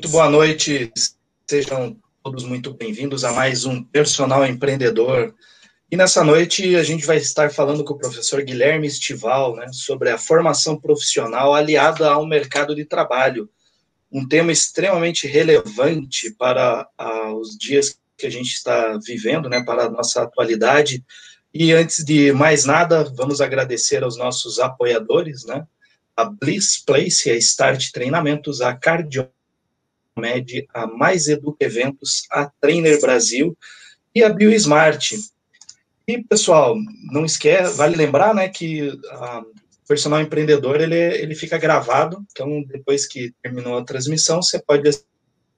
Muito boa noite, sejam todos muito bem-vindos a mais um Personal Empreendedor. E nessa noite a gente vai estar falando com o professor Guilherme Estival né, sobre a formação profissional aliada ao mercado de trabalho, um tema extremamente relevante para uh, os dias que a gente está vivendo, né, para a nossa atualidade. E antes de mais nada, vamos agradecer aos nossos apoiadores, né, a Bliss Place, a Start Treinamentos, a Cardio A Mais Educa Eventos, a Trainer Brasil e a BioSmart. E, pessoal, não esquece, vale lembrar, né, que a personal empreendedor, ele, ele fica gravado, então, depois que terminou a transmissão, você pode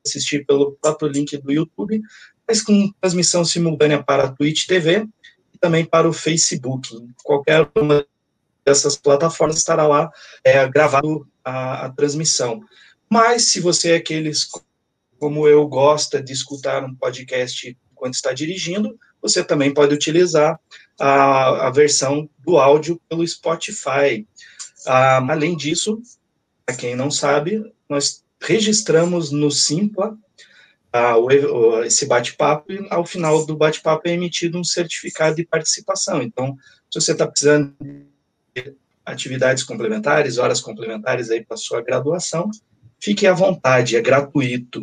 assistir pelo próprio link do YouTube, mas com transmissão simultânea para a Twitch TV e também para o Facebook. Qualquer uma dessas plataformas estará lá é, gravado a, a transmissão. Mas se você é aqueles como eu gosta de escutar um podcast enquanto está dirigindo, você também pode utilizar a, a versão do áudio pelo Spotify. Ah, além disso, para quem não sabe, nós registramos no Simpla ah, o, esse bate-papo e ao final do bate-papo é emitido um certificado de participação. Então, se você está precisando de atividades complementares, horas complementares aí para sua graduação, Fique à vontade, é gratuito.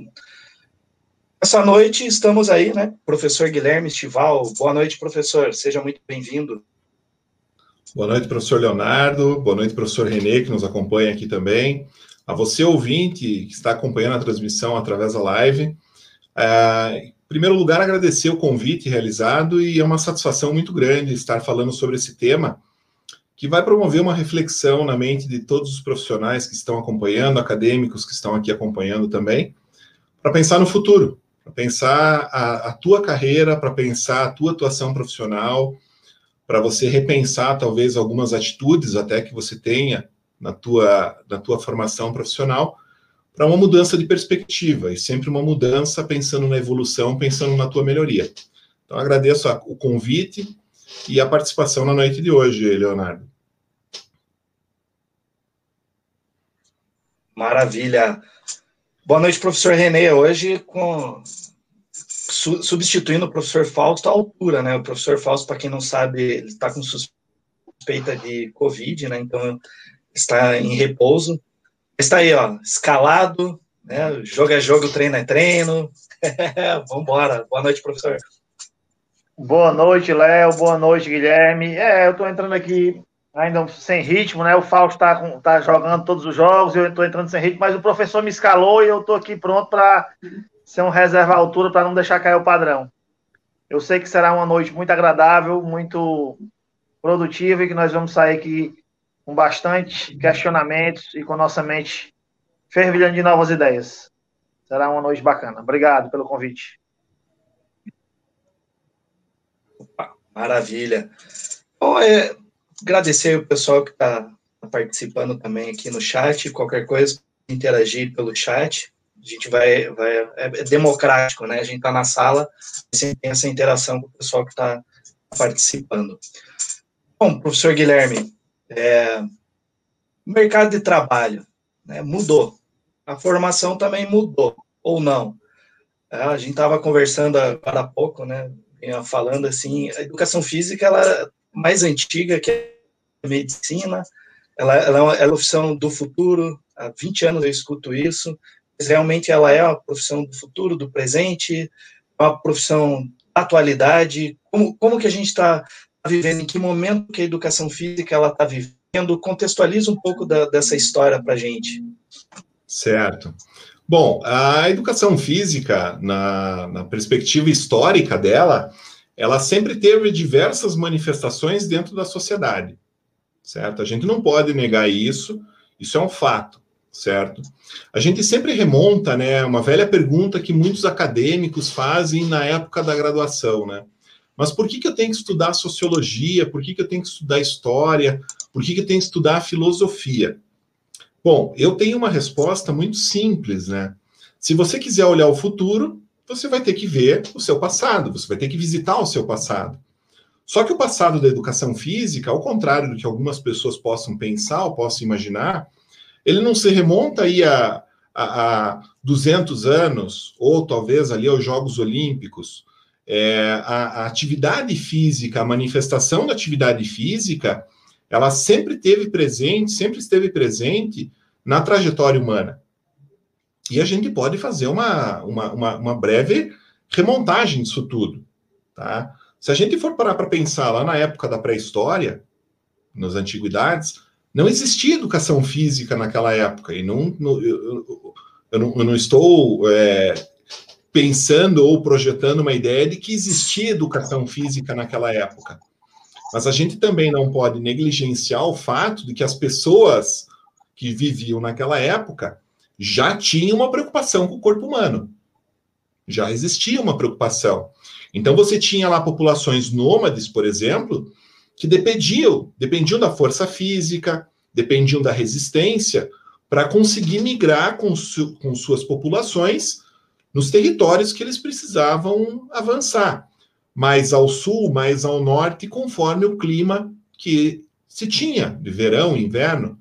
Essa noite estamos aí, né? Professor Guilherme Estival. Boa noite, professor. Seja muito bem-vindo. Boa noite, professor Leonardo. Boa noite, professor Renê, que nos acompanha aqui também. A você, ouvinte, que está acompanhando a transmissão através da live. É, em primeiro lugar, agradecer o convite realizado e é uma satisfação muito grande estar falando sobre esse tema que vai promover uma reflexão na mente de todos os profissionais que estão acompanhando, acadêmicos que estão aqui acompanhando também, para pensar no futuro, para pensar a, a tua carreira, para pensar a tua atuação profissional, para você repensar talvez algumas atitudes até que você tenha na tua, na tua formação profissional, para uma mudança de perspectiva, e sempre uma mudança pensando na evolução, pensando na tua melhoria. Então, agradeço a, o convite e a participação na noite de hoje, Leonardo. Maravilha. Boa noite, professor Renê. Hoje, com su, substituindo o professor Fausto à altura, né? O professor Fausto, para quem não sabe, ele está com suspeita de Covid, né? Então, está em repouso. Está aí, ó, escalado, né? Jogo é jogo, treino é treino. Vamos embora. Boa noite, professor. Boa noite, Léo. Boa noite, Guilherme. É, eu estou entrando aqui ainda sem ritmo, né? O Fausto está tá jogando todos os jogos, eu estou entrando sem ritmo, mas o professor me escalou e eu estou aqui pronto para ser um reserva à altura para não deixar cair o padrão. Eu sei que será uma noite muito agradável, muito produtiva e que nós vamos sair aqui com bastante questionamentos e com nossa mente fervilhando de novas ideias. Será uma noite bacana. Obrigado pelo convite. Opa, maravilha. Bom, é, agradecer o pessoal que está participando também aqui no chat. Qualquer coisa, interagir pelo chat. A gente vai, vai é, é democrático, né? A gente está na sala, sempre tem essa interação com o pessoal que está participando. Bom, professor Guilherme, é, mercado de trabalho né, mudou. A formação também mudou, ou não. É, a gente estava conversando agora há pouco, né? Falando assim, a educação física ela mais antiga que a medicina, ela, ela é uma é profissão do futuro, há 20 anos eu escuto isso, mas realmente ela é uma profissão do futuro, do presente, uma profissão da atualidade, como, como que a gente está vivendo, em que momento que a educação física ela está vivendo, contextualiza um pouco da, dessa história para a gente. Certo. Bom, a educação física, na, na perspectiva histórica dela, ela sempre teve diversas manifestações dentro da sociedade, certo? A gente não pode negar isso, isso é um fato, certo? A gente sempre remonta, né, uma velha pergunta que muitos acadêmicos fazem na época da graduação, né? Mas por que, que eu tenho que estudar sociologia? Por que, que eu tenho que estudar história? Por que, que eu tenho que estudar filosofia? Bom, eu tenho uma resposta muito simples, né? Se você quiser olhar o futuro, você vai ter que ver o seu passado, você vai ter que visitar o seu passado. Só que o passado da educação física, ao contrário do que algumas pessoas possam pensar ou possam imaginar, ele não se remonta aí a, há 200 anos, ou talvez ali aos Jogos Olímpicos, é, a, a, atividade física, a manifestação da atividade física, ela sempre teve presente, sempre esteve presente na trajetória humana. E a gente pode fazer uma, uma, uma, uma breve remontagem disso tudo. Tá? Se a gente for parar para pensar lá na época da pré-história, nas antiguidades, não existia educação física naquela época. E não, não eu, eu, não, eu, não, estou é, pensando ou projetando uma ideia de que existia educação física naquela época. Mas a gente também não pode negligenciar o fato de que as pessoas que viviam naquela época já tinham uma preocupação com o corpo humano. Já existia uma preocupação. Então você tinha lá populações nômades, por exemplo, que dependiam, dependiam da força física, dependiam da resistência para conseguir migrar com, su com suas populações nos territórios que eles precisavam avançar, mais ao sul, mais ao norte, conforme o clima que se tinha, de verão, inverno.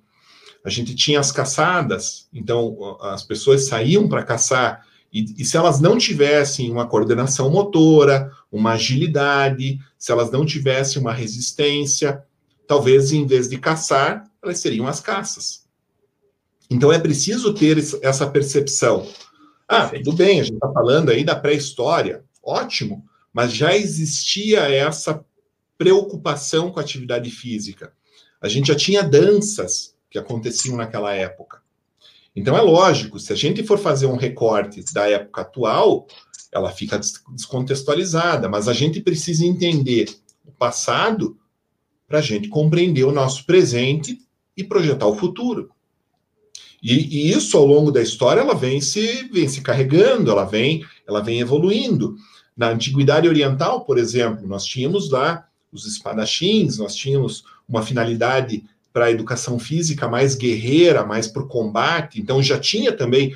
A gente tinha as caçadas, então as pessoas saíam para caçar, e, e, se elas não tivessem uma coordenação motora, uma agilidade, se elas não tivessem uma resistência, talvez em vez de caçar, elas seriam as caças. Então é preciso ter essa percepção. Ah, tudo bem, a gente está falando aí da pré-história, ótimo, mas já existia essa preocupação com a atividade física. A gente já tinha danças que aconteciam naquela época. Então é lógico, se a gente for fazer um recorte da época atual, ela fica descontextualizada, mas a gente precisa entender o passado para a gente compreender o nosso presente e projetar o futuro. E, e, isso ao longo da história ela vem se, vem se carregando, ela vem, ela vem evoluindo. Na antiguidade oriental, por exemplo, nós tínhamos lá os espadachins, nós tínhamos uma finalidade para a educação física mais guerreira, mais para o combate. Então já tinha também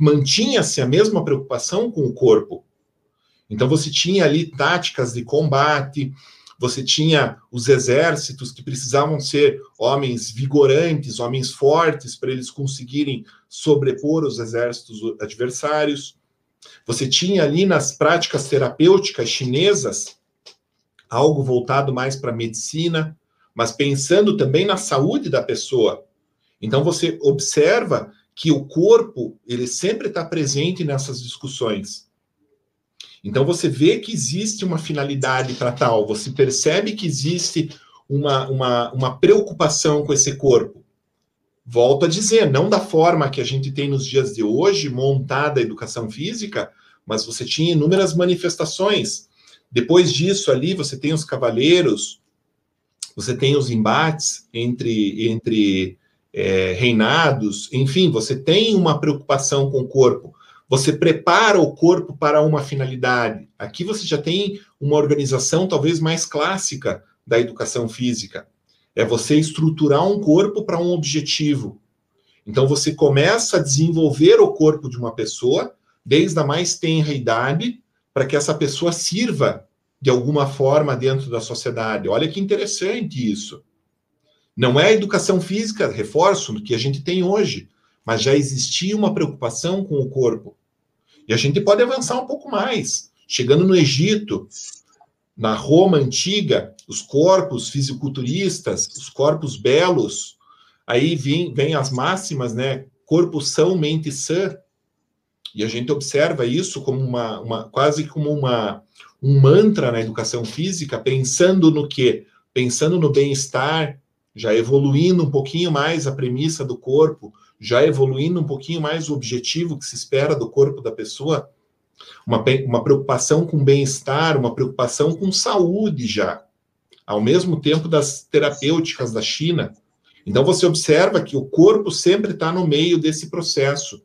mantinha-se a mesma preocupação com o corpo. Então você tinha ali táticas de combate, você tinha os exércitos que precisavam ser homens vigorantes, homens fortes, para eles conseguirem sobrepor os exércitos adversários. Você tinha ali nas práticas terapêuticas chinesas algo voltado mais para a medicina, mas pensando também na saúde da pessoa. Então você observa que o corpo ele sempre está presente nessas discussões. Então você vê que existe uma finalidade para tal, você percebe que existe uma, uma, uma preocupação com esse corpo. Volto a dizer, não da forma que a gente tem nos dias de hoje, montada a educação física, mas você tinha inúmeras manifestações. Depois disso, ali, você tem os cavaleiros, você tem os embates entre, entre é, reinados, enfim, você tem uma preocupação com o corpo. Você prepara o corpo para uma finalidade. Aqui você já tem uma organização talvez mais clássica da educação física. É você estruturar um corpo para um objetivo. Então você começa a desenvolver o corpo de uma pessoa desde a mais tenra idade para que essa pessoa sirva de alguma forma dentro da sociedade. Olha que interessante isso. Não é a educação física, reforço, que a gente tem hoje, mas já existia uma preocupação com o corpo. E a gente pode avançar um pouco mais. Chegando no Egito, na Roma antiga, os corpos fisiculturistas, os corpos belos, aí vem, vem as máximas, né? Corpo são, mente sã. E a gente observa isso como uma, uma quase como uma, um mantra na educação física, pensando no quê? Pensando no bem-estar, já evoluindo um pouquinho mais a premissa do corpo, já evoluindo um pouquinho mais o objetivo que se espera do corpo da pessoa, uma, uma preocupação com bem-estar, uma preocupação com saúde já, ao mesmo tempo das terapêuticas da China. Então você observa que o corpo sempre está no meio desse processo.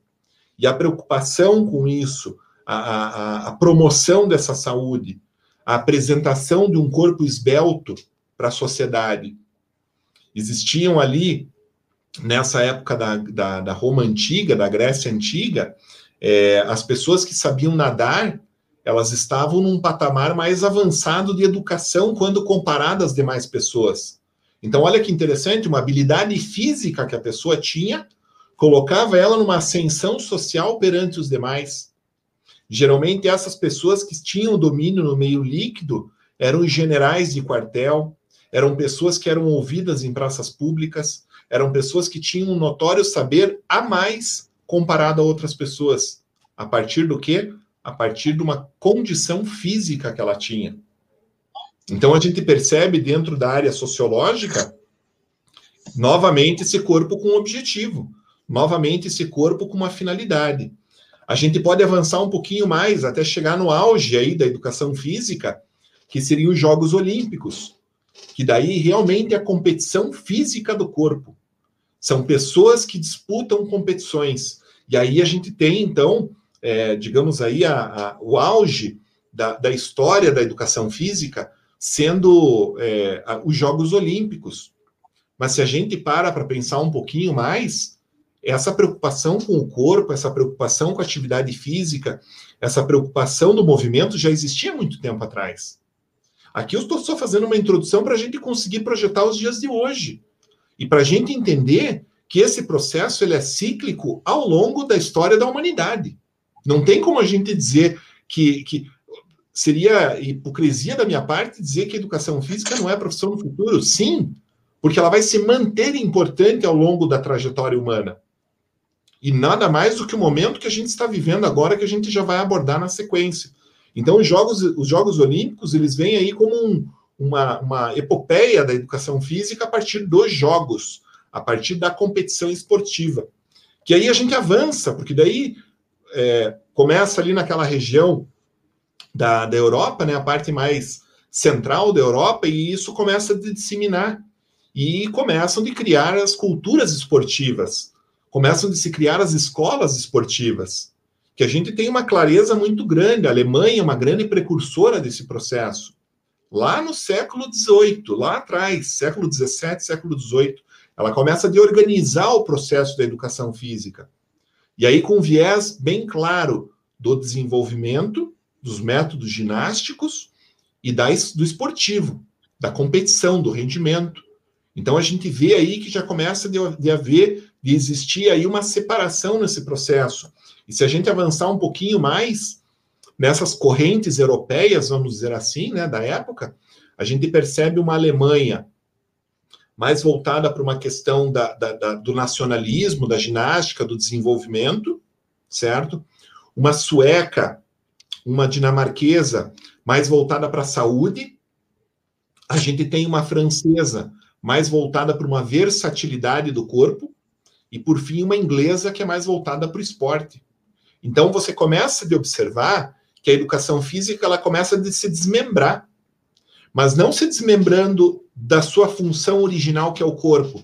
E a preocupação com isso, a, a, a promoção dessa saúde, a apresentação de um corpo esbelto para a sociedade. Existiam ali nessa época da, da, da, Roma antiga, da Grécia antiga, é, as pessoas que sabiam nadar, elas estavam num patamar mais avançado de educação quando comparadas às demais pessoas. Então, olha que interessante, uma habilidade física que a pessoa tinha colocava ela numa ascensão social perante os demais. Geralmente, essas pessoas que tinham domínio no meio líquido eram generais de quartel, eram pessoas que eram ouvidas em praças públicas, eram pessoas que tinham um notório saber a mais comparado a outras pessoas. A partir do quê? A partir de uma condição física que ela tinha. Então a gente percebe dentro da área sociológica novamente esse corpo com um objetivo, novamente esse corpo com uma finalidade. A gente pode avançar um pouquinho mais até chegar no auge aí da educação física, que seriam os Jogos Olímpicos, que daí realmente é a competição física do corpo. São pessoas que disputam competições. E aí a gente tem, então, é, digamos aí, a, a, o auge da, da, história da educação física sendo é, a, os Jogos Olímpicos. Mas se a gente para para pensar um pouquinho mais, essa preocupação com o corpo, essa preocupação com a atividade física, essa preocupação do movimento já existia muito tempo atrás. Aqui eu estou só fazendo uma introdução para a gente conseguir projetar os dias de hoje. E para a gente entender que esse processo ele é cíclico ao longo da história da humanidade. Não tem como a gente dizer que, que seria hipocrisia da minha parte dizer que a educação física não é profissão no futuro. Sim, porque ela vai se manter importante ao longo da trajetória humana. E nada mais do que o momento que a gente está vivendo agora, que a gente já vai abordar na sequência. Então, os Jogos, os Jogos Olímpicos, eles vêm aí como um, uma, uma epopeia da educação física a partir dos jogos, a partir da competição esportiva. Que aí a gente avança, porque daí é, começa ali naquela região da, da Europa, né, a parte mais central da Europa, e isso começa a disseminar. E começam de criar as culturas esportivas, começam de se criar as escolas esportivas, que a gente tem uma clareza muito grande. A Alemanha é uma grande precursora desse processo lá no século XVIII, lá atrás, século XVII, século XVIII. Ela começa a organizar o processo da educação física. E aí com um viés bem claro do desenvolvimento dos métodos ginásticos e da, do esportivo, da competição, do rendimento. Então a gente vê aí que já começa de, de haver, de existir aí uma separação nesse processo. E se a gente avançar um pouquinho mais, nessas correntes europeias, vamos dizer assim, né, da época, a gente percebe uma Alemanha mais voltada para uma questão da, da, da, do nacionalismo, da ginástica, do desenvolvimento, certo? Uma sueca, uma dinamarquesa mais voltada para a saúde. A gente tem uma francesa mais voltada para uma versatilidade do corpo. E, por fim, uma inglesa que é mais voltada para o esporte. Então, você começa a observar que a educação física ela começa a se desmembrar, mas não se desmembrando da sua função original que é o corpo,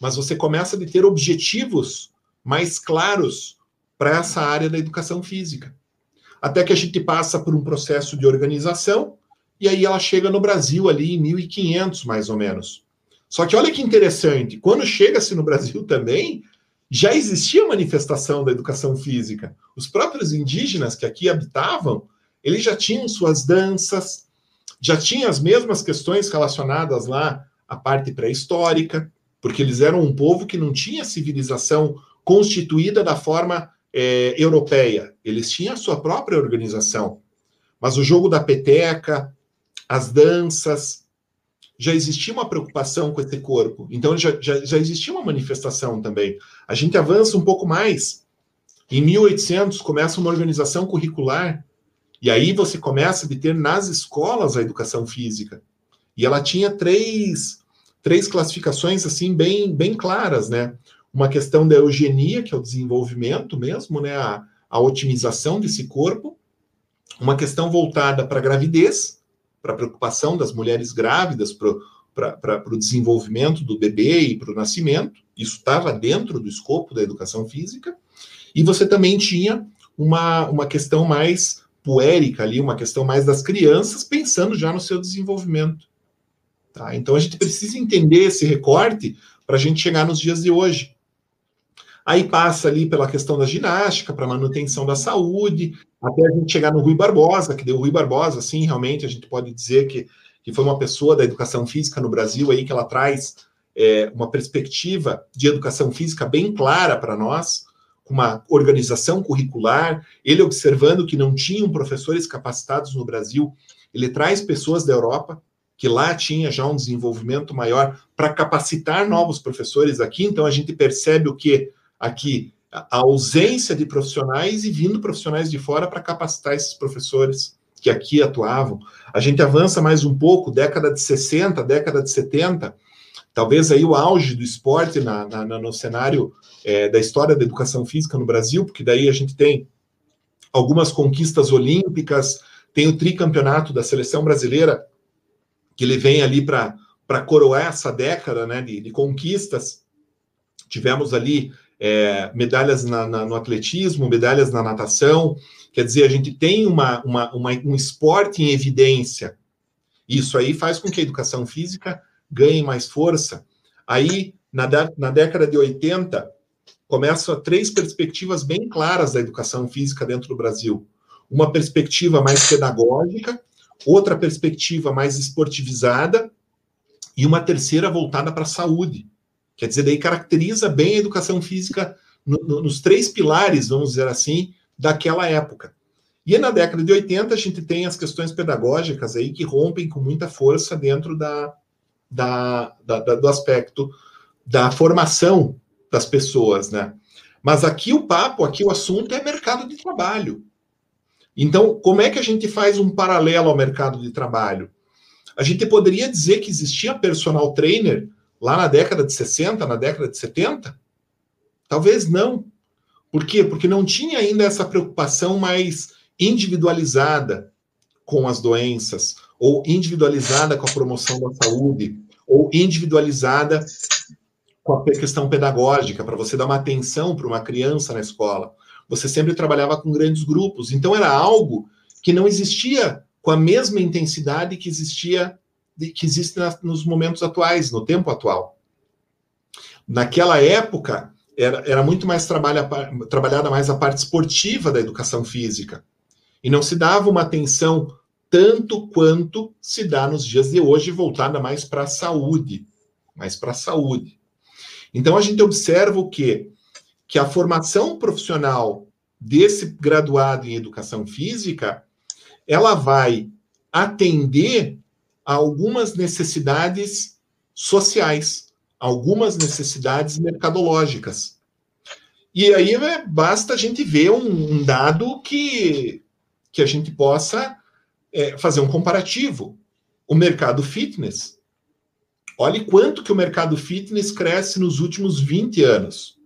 mas você começa a ter objetivos mais claros para essa área da educação física. Até que a gente passa por um processo de organização e aí ela chega no Brasil ali em 1500 mais ou menos. Só que olha que interessante, quando chega-se no Brasil também, já existia manifestação da educação física. Os próprios indígenas que aqui habitavam, eles já tinham suas danças, já tinham as mesmas questões relacionadas lá à parte pré-histórica, porque eles eram um povo que não tinha civilização constituída da forma é, europeia. Eles tinham a sua própria organização. Mas o jogo da peteca, as danças, já existia uma preocupação com esse corpo. Então já, já, já existia uma manifestação também. A gente avança um pouco mais. Em 1800 começa uma organização curricular e aí você começa a ter nas escolas a educação física. E ela tinha três, três classificações assim bem, bem claras, né? Uma questão da eugenia, que é o desenvolvimento mesmo, né? A, a otimização desse corpo. Uma questão voltada para a gravidez, para a preocupação das mulheres grávidas, para o desenvolvimento do bebê e para o nascimento. Isso estava dentro do escopo da educação física. E você também tinha uma, uma questão mais puérica ali, uma questão mais das crianças, pensando já no seu desenvolvimento. Tá? Então a gente precisa entender esse recorte para a gente chegar nos dias de hoje. Aí passa ali pela questão da ginástica, para manutenção da saúde, até a gente chegar no Rui Barbosa, que deu Rui Barbosa, sim, realmente a gente pode dizer que, que foi uma pessoa da educação física no Brasil aí que ela traz é, uma perspectiva de educação física bem clara para nós, com uma organização curricular, ele observando que não tinham professores capacitados no Brasil, ele traz pessoas da Europa, que lá tinha já um desenvolvimento maior para capacitar novos professores aqui, então a gente percebe o que aqui a ausência de profissionais e vindo profissionais de fora para capacitar esses professores que aqui atuavam. A gente avança mais um pouco, década de 60, década de 70, talvez aí o auge do esporte na, na, no cenário é, da história da educação física no Brasil, porque daí a gente tem algumas conquistas olímpicas, tem o tricampeonato da seleção brasileira, que ele vem ali para coroar essa década né, de, de conquistas. Tivemos ali é, medalhas na, na, no atletismo, medalhas na natação. Quer dizer, a gente tem uma, uma, uma, um esporte em evidência. Isso aí faz com que a educação física ganhe mais força. Aí, na, na década de 80, começam três perspectivas bem claras da educação física dentro do Brasil. Uma perspectiva mais pedagógica, outra perspectiva mais esportivizada e uma terceira voltada para a saúde. Quer dizer, daí caracteriza bem a educação física no, no, nos três pilares, vamos dizer assim, daquela época. E na década de 80 a gente tem as questões pedagógicas aí que rompem com muita força dentro da, da, da, da do aspecto da formação das pessoas, né? Mas aqui o papo, aqui o assunto é mercado de trabalho. Então, como é que a gente faz um paralelo ao mercado de trabalho? A gente poderia dizer que existia personal trainer lá na década de 60, na década de 70? Talvez não. Por quê? Porque não tinha ainda essa preocupação mais individualizada com as doenças, ou individualizada com a promoção da saúde, ou individualizada com a questão pedagógica, para você dar uma atenção para uma criança na escola. Você sempre trabalhava com grandes grupos, então era algo que não existia com a mesma intensidade que existia que existe nos momentos atuais, no tempo atual. Naquela época, era, era muito mais trabalha, trabalhada mais a parte esportiva da educação física. E não se dava uma atenção tanto quanto se dá nos dias de hoje, voltada mais para a saúde. Mais para a saúde. Então, a gente observa o quê? Que a formação profissional desse graduado em educação física, ela vai atender a algumas necessidades sociais, algumas necessidades mercadológicas. E aí né, basta a gente ver um, um, dado que, que a gente possa é, fazer um comparativo. O mercado fitness. Olhe quanto que o mercado fitness cresce nos últimos 20 anos.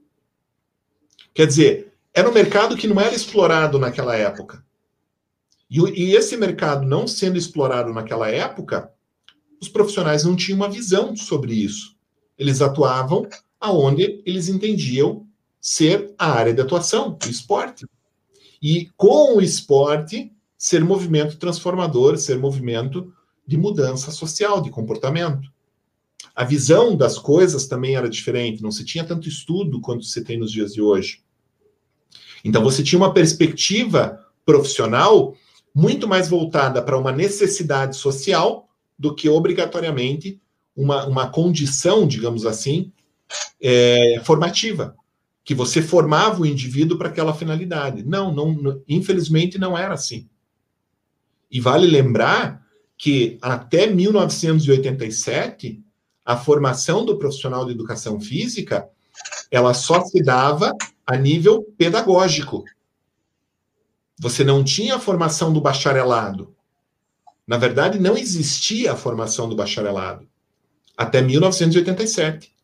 Quer dizer, era um mercado que não era explorado naquela época. E, e esse mercado não sendo explorado naquela época, os profissionais não tinham uma visão sobre isso. Eles atuavam aonde eles entendiam ser a área de atuação, o esporte. E com o esporte, ser movimento transformador, ser movimento de mudança social, de comportamento. A visão das coisas também era diferente, não se tinha tanto estudo quanto se tem nos dias de hoje. Então você tinha uma perspectiva profissional muito mais voltada para uma necessidade social do que obrigatoriamente uma, uma condição, digamos assim, é, formativa, que você formava o indivíduo para aquela finalidade. Não, não, infelizmente não era assim. E vale lembrar que até 1987 a formação do profissional de educação física ela só se dava a nível pedagógico. Você não tinha a formação do bacharelado. Na verdade, não existia a formação do bacharelado até 1987.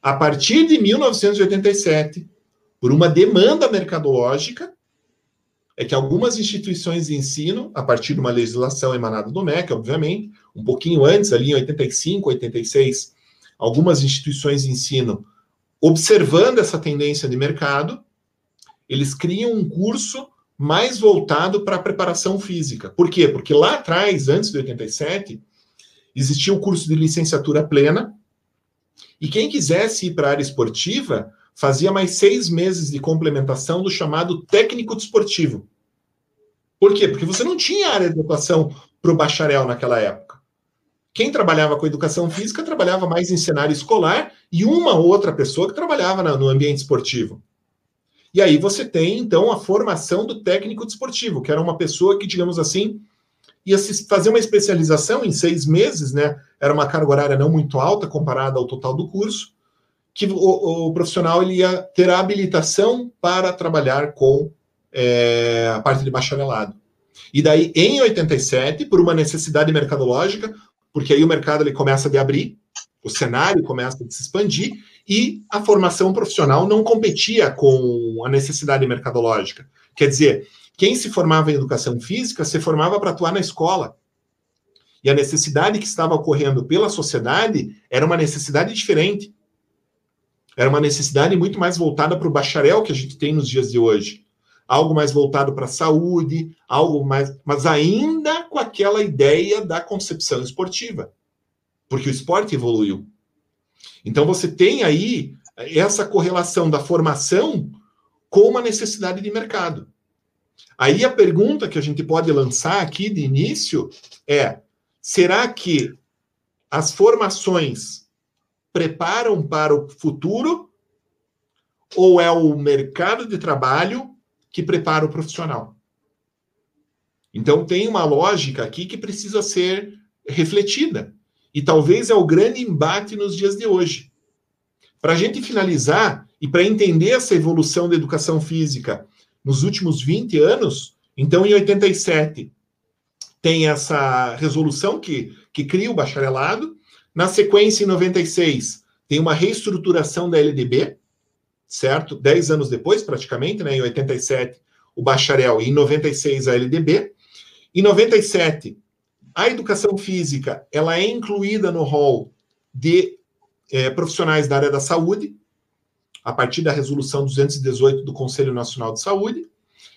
A partir de 1987, por uma demanda mercadológica, é que algumas instituições de ensino, a partir de uma legislação emanada do MEC, obviamente, um pouquinho antes, ali em 85, 86, algumas instituições de ensino, observando essa tendência de mercado, eles criam um curso mais voltado para a preparação física. Por quê? Porque lá atrás, antes de 87, existia o curso de licenciatura plena, e quem quisesse ir para a área esportiva fazia mais seis meses de complementação do chamado técnico desportivo. Por quê? Porque você não tinha área de atuação para o bacharel naquela época. Quem trabalhava com educação física trabalhava mais em cenário escolar e uma outra pessoa que trabalhava no ambiente esportivo. E aí você tem, então, a formação do técnico desportivo, que era uma pessoa que, digamos assim, ia fazer uma especialização em seis meses, né? Era uma carga horária não muito alta comparada ao total do curso, que o, o profissional ele ia ter a habilitação para trabalhar com é, a parte de bacharelado. E daí, em 87, por uma necessidade mercadológica, porque aí o mercado ele começa a abrir, o cenário começa a se expandir, e a formação profissional não competia com a necessidade mercadológica. Quer dizer, quem se formava em educação física se formava para atuar na escola. E a necessidade que estava ocorrendo pela sociedade era uma necessidade diferente. Era uma necessidade muito mais voltada para o bacharel que a gente tem nos dias de hoje. Algo mais voltado para a saúde, algo mais. Mas ainda com aquela ideia da concepção esportiva. Porque o esporte evoluiu. Então você tem aí essa correlação da formação com uma necessidade de mercado. Aí a pergunta que a gente pode lançar aqui de início é: será que as formações preparam para o futuro ou é o mercado de trabalho que prepara o profissional? Então tem uma lógica aqui que precisa ser refletida. E talvez é o grande embate nos dias de hoje. Para a gente finalizar e para entender essa evolução da educação física nos últimos 20 anos, então em 87 tem essa resolução que, que cria o bacharelado. Na sequência, em 96, tem uma reestruturação da LDB, certo? Dez anos depois, praticamente, né? em 87, o bacharel, e em 96, a LDB. Em 97, a educação física ela é incluída no rol de é, profissionais da área da saúde, a partir da resolução 218 do Conselho Nacional de Saúde.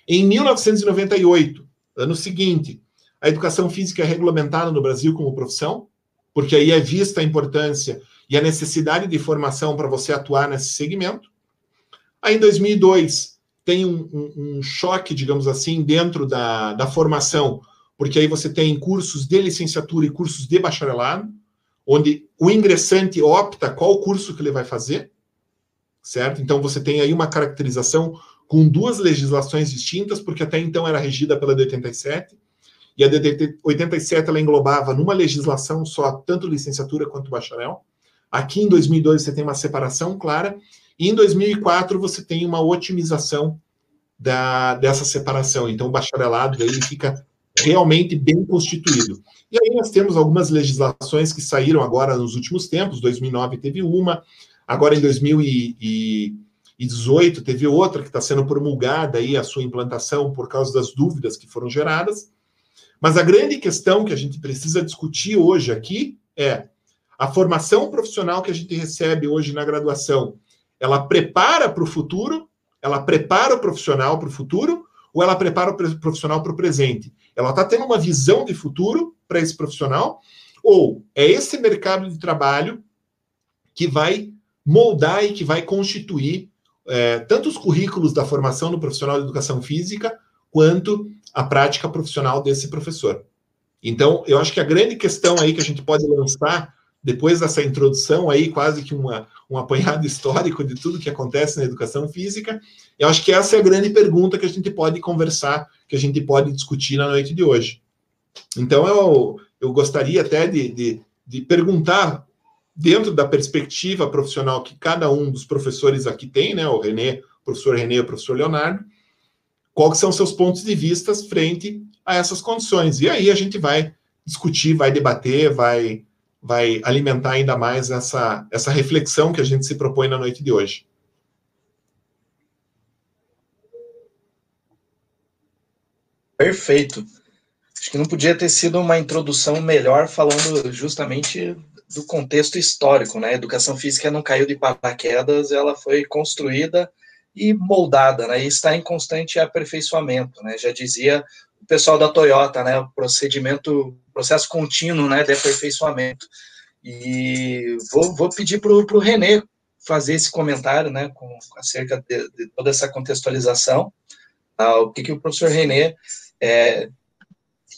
Em 1998, ano seguinte, a educação física é regulamentada no Brasil como profissão, porque aí é vista a importância e a necessidade de formação para você atuar nesse segmento. Aí, em 2002, tem um, um, um choque, digamos assim, dentro da, da formação porque aí você tem cursos de licenciatura e cursos de bacharelado, onde o ingressante opta qual curso que ele vai fazer, certo? Então você tem aí uma caracterização com duas legislações distintas, porque até então era regida pela de 87, e a de 87 ela englobava numa legislação só tanto licenciatura quanto bacharel. Aqui em 2002 você tem uma separação clara, e em 2004 você tem uma otimização da, dessa separação. Então o bacharelado ele fica realmente bem constituído. E aí nós temos algumas legislações que saíram agora nos últimos tempos, 2009 teve uma, agora em 2018 teve outra que está sendo promulgada aí a sua implantação por causa das dúvidas que foram geradas. Mas a grande questão que a gente precisa discutir hoje aqui é a formação profissional que a gente recebe hoje na graduação, ela prepara para o futuro, ela prepara o profissional para o futuro, ou ela prepara o profissional para o presente? Ela está tendo uma visão de futuro para esse profissional? Ou é esse mercado de trabalho que vai moldar e que vai constituir é, tanto os currículos da formação do profissional de educação física, quanto a prática profissional desse professor? Então, eu acho que a grande questão aí que a gente pode lançar depois dessa introdução aí, quase que uma, um apanhado histórico de tudo que acontece na educação física, eu acho que essa é a grande pergunta que a gente pode conversar, que a gente pode discutir na noite de hoje. Então, eu, eu gostaria até de, de, de perguntar, dentro da perspectiva profissional que cada um dos professores aqui tem, né, o Renê, o professor Renê e o professor Leonardo, quais são seus pontos de vista frente a essas condições. E aí a gente vai discutir, vai debater, vai vai alimentar ainda mais essa, essa reflexão que a gente se propõe na noite de hoje. Perfeito. Acho que não podia ter sido uma introdução melhor falando justamente do contexto histórico, né? A educação física não caiu de paraquedas, ela foi construída e moldada, né? E está em constante aperfeiçoamento, né? Já dizia o pessoal da Toyota, né? O procedimento processo contínuo né, de aperfeiçoamento. E vou, vou pedir para o Renê fazer esse comentário né, com, acerca de, de toda essa contextualização. Tá? O que, que o professor Renê é,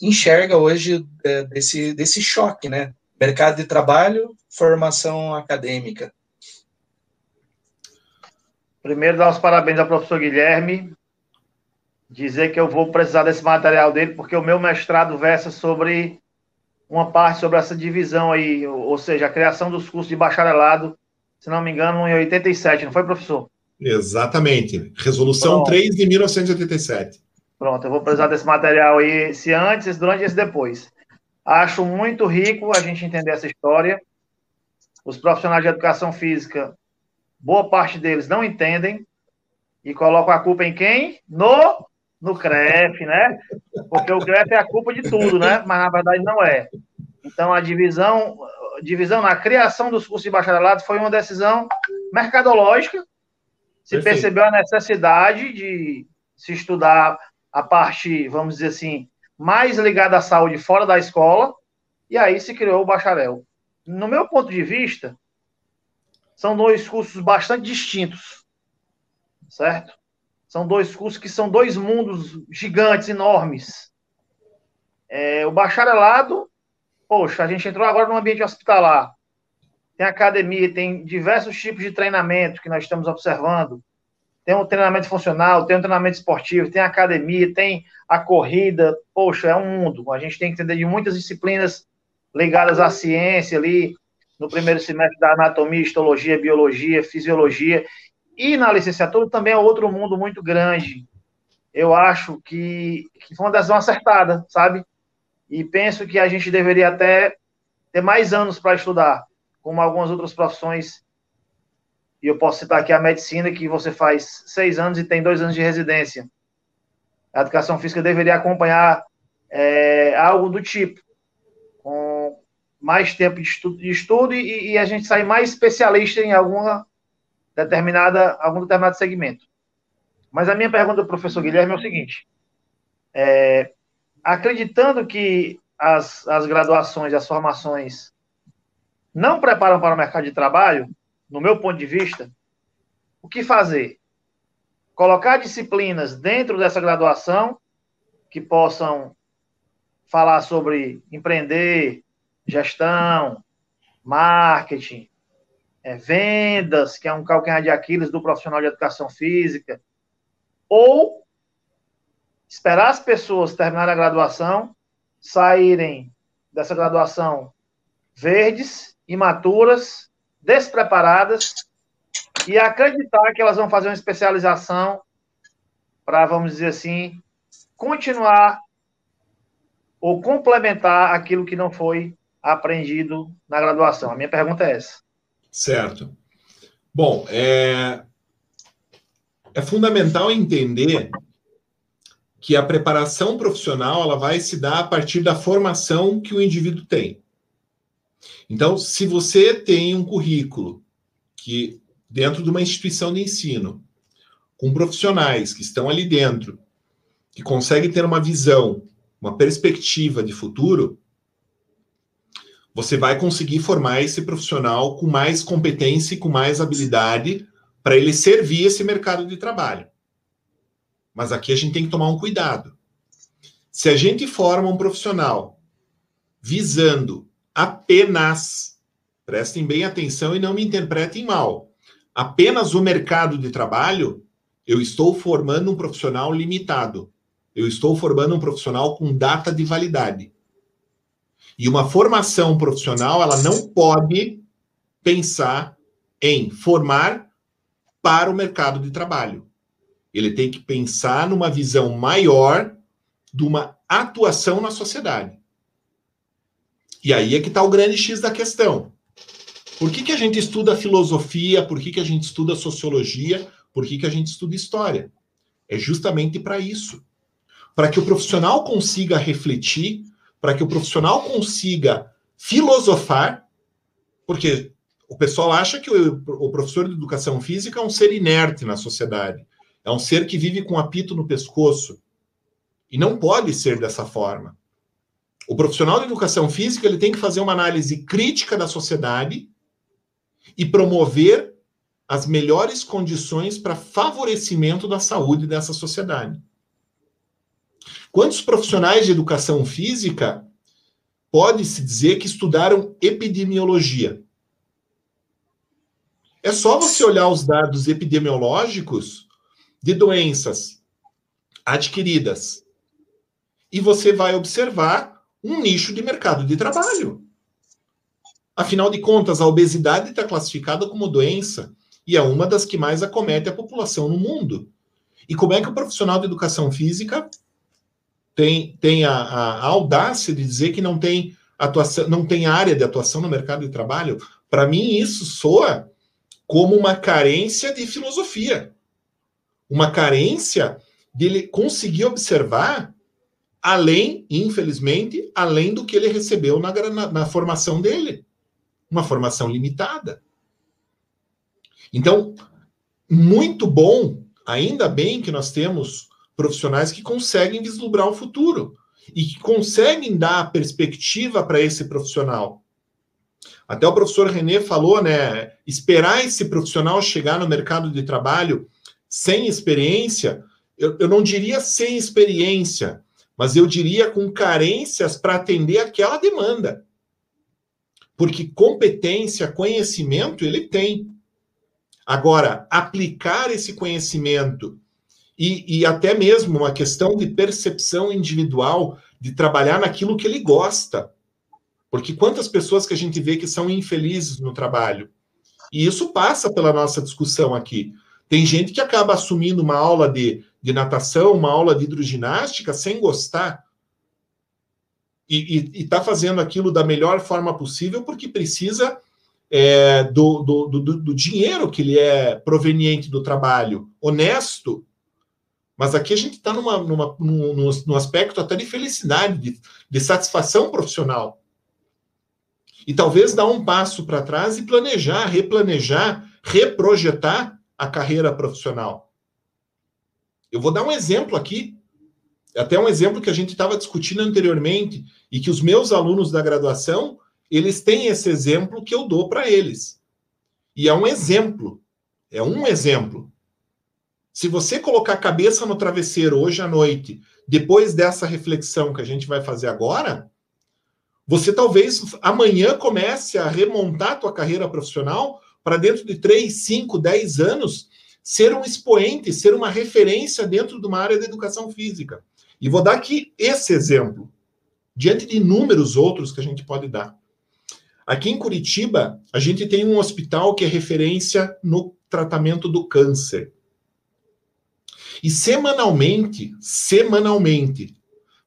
enxerga hoje é, desse, desse choque, né? mercado de trabalho, formação acadêmica. Primeiro, dar os parabéns ao professor Guilherme, dizer que eu vou precisar desse material dele, porque o meu mestrado versa sobre uma parte sobre essa divisão aí, ou seja, a criação dos cursos de bacharelado, se não me engano, em 87, não foi, professor? Exatamente. Resolução Pronto. 3 de 1987. Pronto, eu vou precisar desse material aí, se antes, durante e depois. Acho muito rico a gente entender essa história. Os profissionais de educação física, boa parte deles não entendem e colocam a culpa em quem? No no CREF, né? Porque o CREF é a culpa de tudo, né? Mas na verdade não é. Então a divisão, divisão na criação dos cursos de bacharelado foi uma decisão mercadológica. Se Perfeito. percebeu a necessidade de se estudar a parte, vamos dizer assim, mais ligada à saúde fora da escola, e aí se criou o bacharel. No meu ponto de vista, são dois cursos bastante distintos, certo? São dois cursos que são dois mundos gigantes, enormes. É, o bacharelado, poxa, a gente entrou agora no ambiente hospitalar. Tem academia, tem diversos tipos de treinamento que nós estamos observando. Tem um treinamento funcional, tem um treinamento esportivo, tem academia, tem a corrida. Poxa, é um mundo. A gente tem que entender de muitas disciplinas ligadas à ciência ali, no primeiro semestre da anatomia, histologia, biologia, fisiologia. E na licenciatura também é outro mundo muito grande. Eu acho que, que foi uma decisão acertada, sabe? E penso que a gente deveria até ter mais anos para estudar, como algumas outras profissões. E eu posso citar aqui a medicina, que você faz seis anos e tem dois anos de residência. A educação física deveria acompanhar é, algo do tipo, mais tempo de estudo, de estudo e, e a gente sair mais especialista em alguma determinada, algum determinado segmento. Mas a minha pergunta para o professor Guilherme é o seguinte: é, acreditando que as, as graduações, as formações não preparam para o mercado de trabalho, no meu ponto de vista, o que fazer? Colocar disciplinas dentro dessa graduação que possam falar sobre empreender, gestão, marketing, é, vendas, que é um calcanhar de Aquiles do profissional de educação física, ou esperar as pessoas terminarem a graduação, saírem dessa graduação verdes, imaturas, despreparadas e acreditar que elas vão fazer uma especialização para, vamos dizer assim, continuar ou complementar aquilo que não foi aprendido na graduação. A minha pergunta é essa. Certo. Bom, é, é fundamental entender que a preparação profissional ela vai se dar a partir da formação que o indivíduo tem. Então, se você tem um currículo que dentro de uma instituição de ensino, com profissionais que estão ali dentro, que conseguem ter uma visão, uma perspectiva de futuro, você vai conseguir formar esse profissional com mais competência e com mais habilidade para ele servir esse mercado de trabalho. Mas aqui a gente tem que tomar um cuidado. Se a gente forma um profissional visando apenas, prestem bem atenção e não me interpretem mal, apenas o mercado de trabalho, eu estou formando um profissional limitado. Eu estou formando um profissional com data de validade. E uma formação profissional, ela não pode pensar em formar para o mercado de trabalho. Ele tem que pensar numa visão maior de uma atuação na sociedade. E aí é que está o grande X da questão. Por que, que a gente estuda filosofia? Por que, que a gente estuda sociologia? Por que, que a gente estuda história? É justamente para isso. Para que o profissional consiga refletir para que o profissional consiga filosofar, porque o pessoal acha que o, o, professor de educação física é um ser inerte na sociedade, é um ser que vive com um apito no pescoço. E não pode ser dessa forma. O profissional de educação física ele tem que fazer uma análise crítica da sociedade e promover as melhores condições para favorecimento da saúde dessa sociedade. Quantos profissionais de educação física pode-se dizer que estudaram epidemiologia. É só você olhar os dados epidemiológicos de doenças adquiridas e você vai observar um nicho de mercado de trabalho. Afinal de contas, a obesidade está classificada como doença e é uma das que mais acomete a população no mundo. E como é que o profissional de educação física tem, tem a, a, audácia de dizer que não tem atuação, não tem área de atuação no mercado de trabalho. Para mim, isso soa como uma carência de filosofia, uma carência de ele conseguir observar além, infelizmente, além do que ele recebeu na, na, na formação dele, uma formação limitada. Então, muito bom, ainda bem que nós temos profissionais que conseguem vislumbrar o futuro e que conseguem dar perspectiva para esse profissional. Até o professor René falou, né? Esperar esse profissional chegar no mercado de trabalho sem experiência, eu, eu não diria sem experiência, mas eu diria com carências para atender aquela demanda. Porque competência, conhecimento, ele tem. Agora, aplicar esse conhecimento e, e até mesmo uma questão de percepção individual, de trabalhar naquilo que ele gosta. Porque quantas pessoas que a gente vê que são infelizes no trabalho? E isso passa pela nossa discussão aqui. Tem gente que acaba assumindo uma aula de, de natação, uma aula de hidroginástica sem gostar. E está fazendo aquilo da melhor forma possível porque precisa é, do, do, do, do dinheiro que ele é proveniente do trabalho, honesto, mas aqui a gente está numa, numa, num, num, aspecto até de felicidade, de, de satisfação profissional. E talvez dar um passo para trás e planejar, replanejar, reprojetar a carreira profissional. Eu vou dar um exemplo aqui, até um exemplo que a gente estava discutindo anteriormente e que os meus alunos da graduação, eles têm esse exemplo que eu dou para eles. E é um exemplo, é um exemplo. Se você colocar a cabeça no travesseiro hoje à noite, depois dessa reflexão que a gente vai fazer agora, você talvez amanhã comece a remontar a tua carreira profissional para dentro de 3, 5, 10 anos ser um expoente, ser uma referência dentro de uma área da educação física. E vou dar aqui esse exemplo, diante de inúmeros outros que a gente pode dar. Aqui em Curitiba, a gente tem um hospital que é referência no tratamento do câncer. E semanalmente, semanalmente,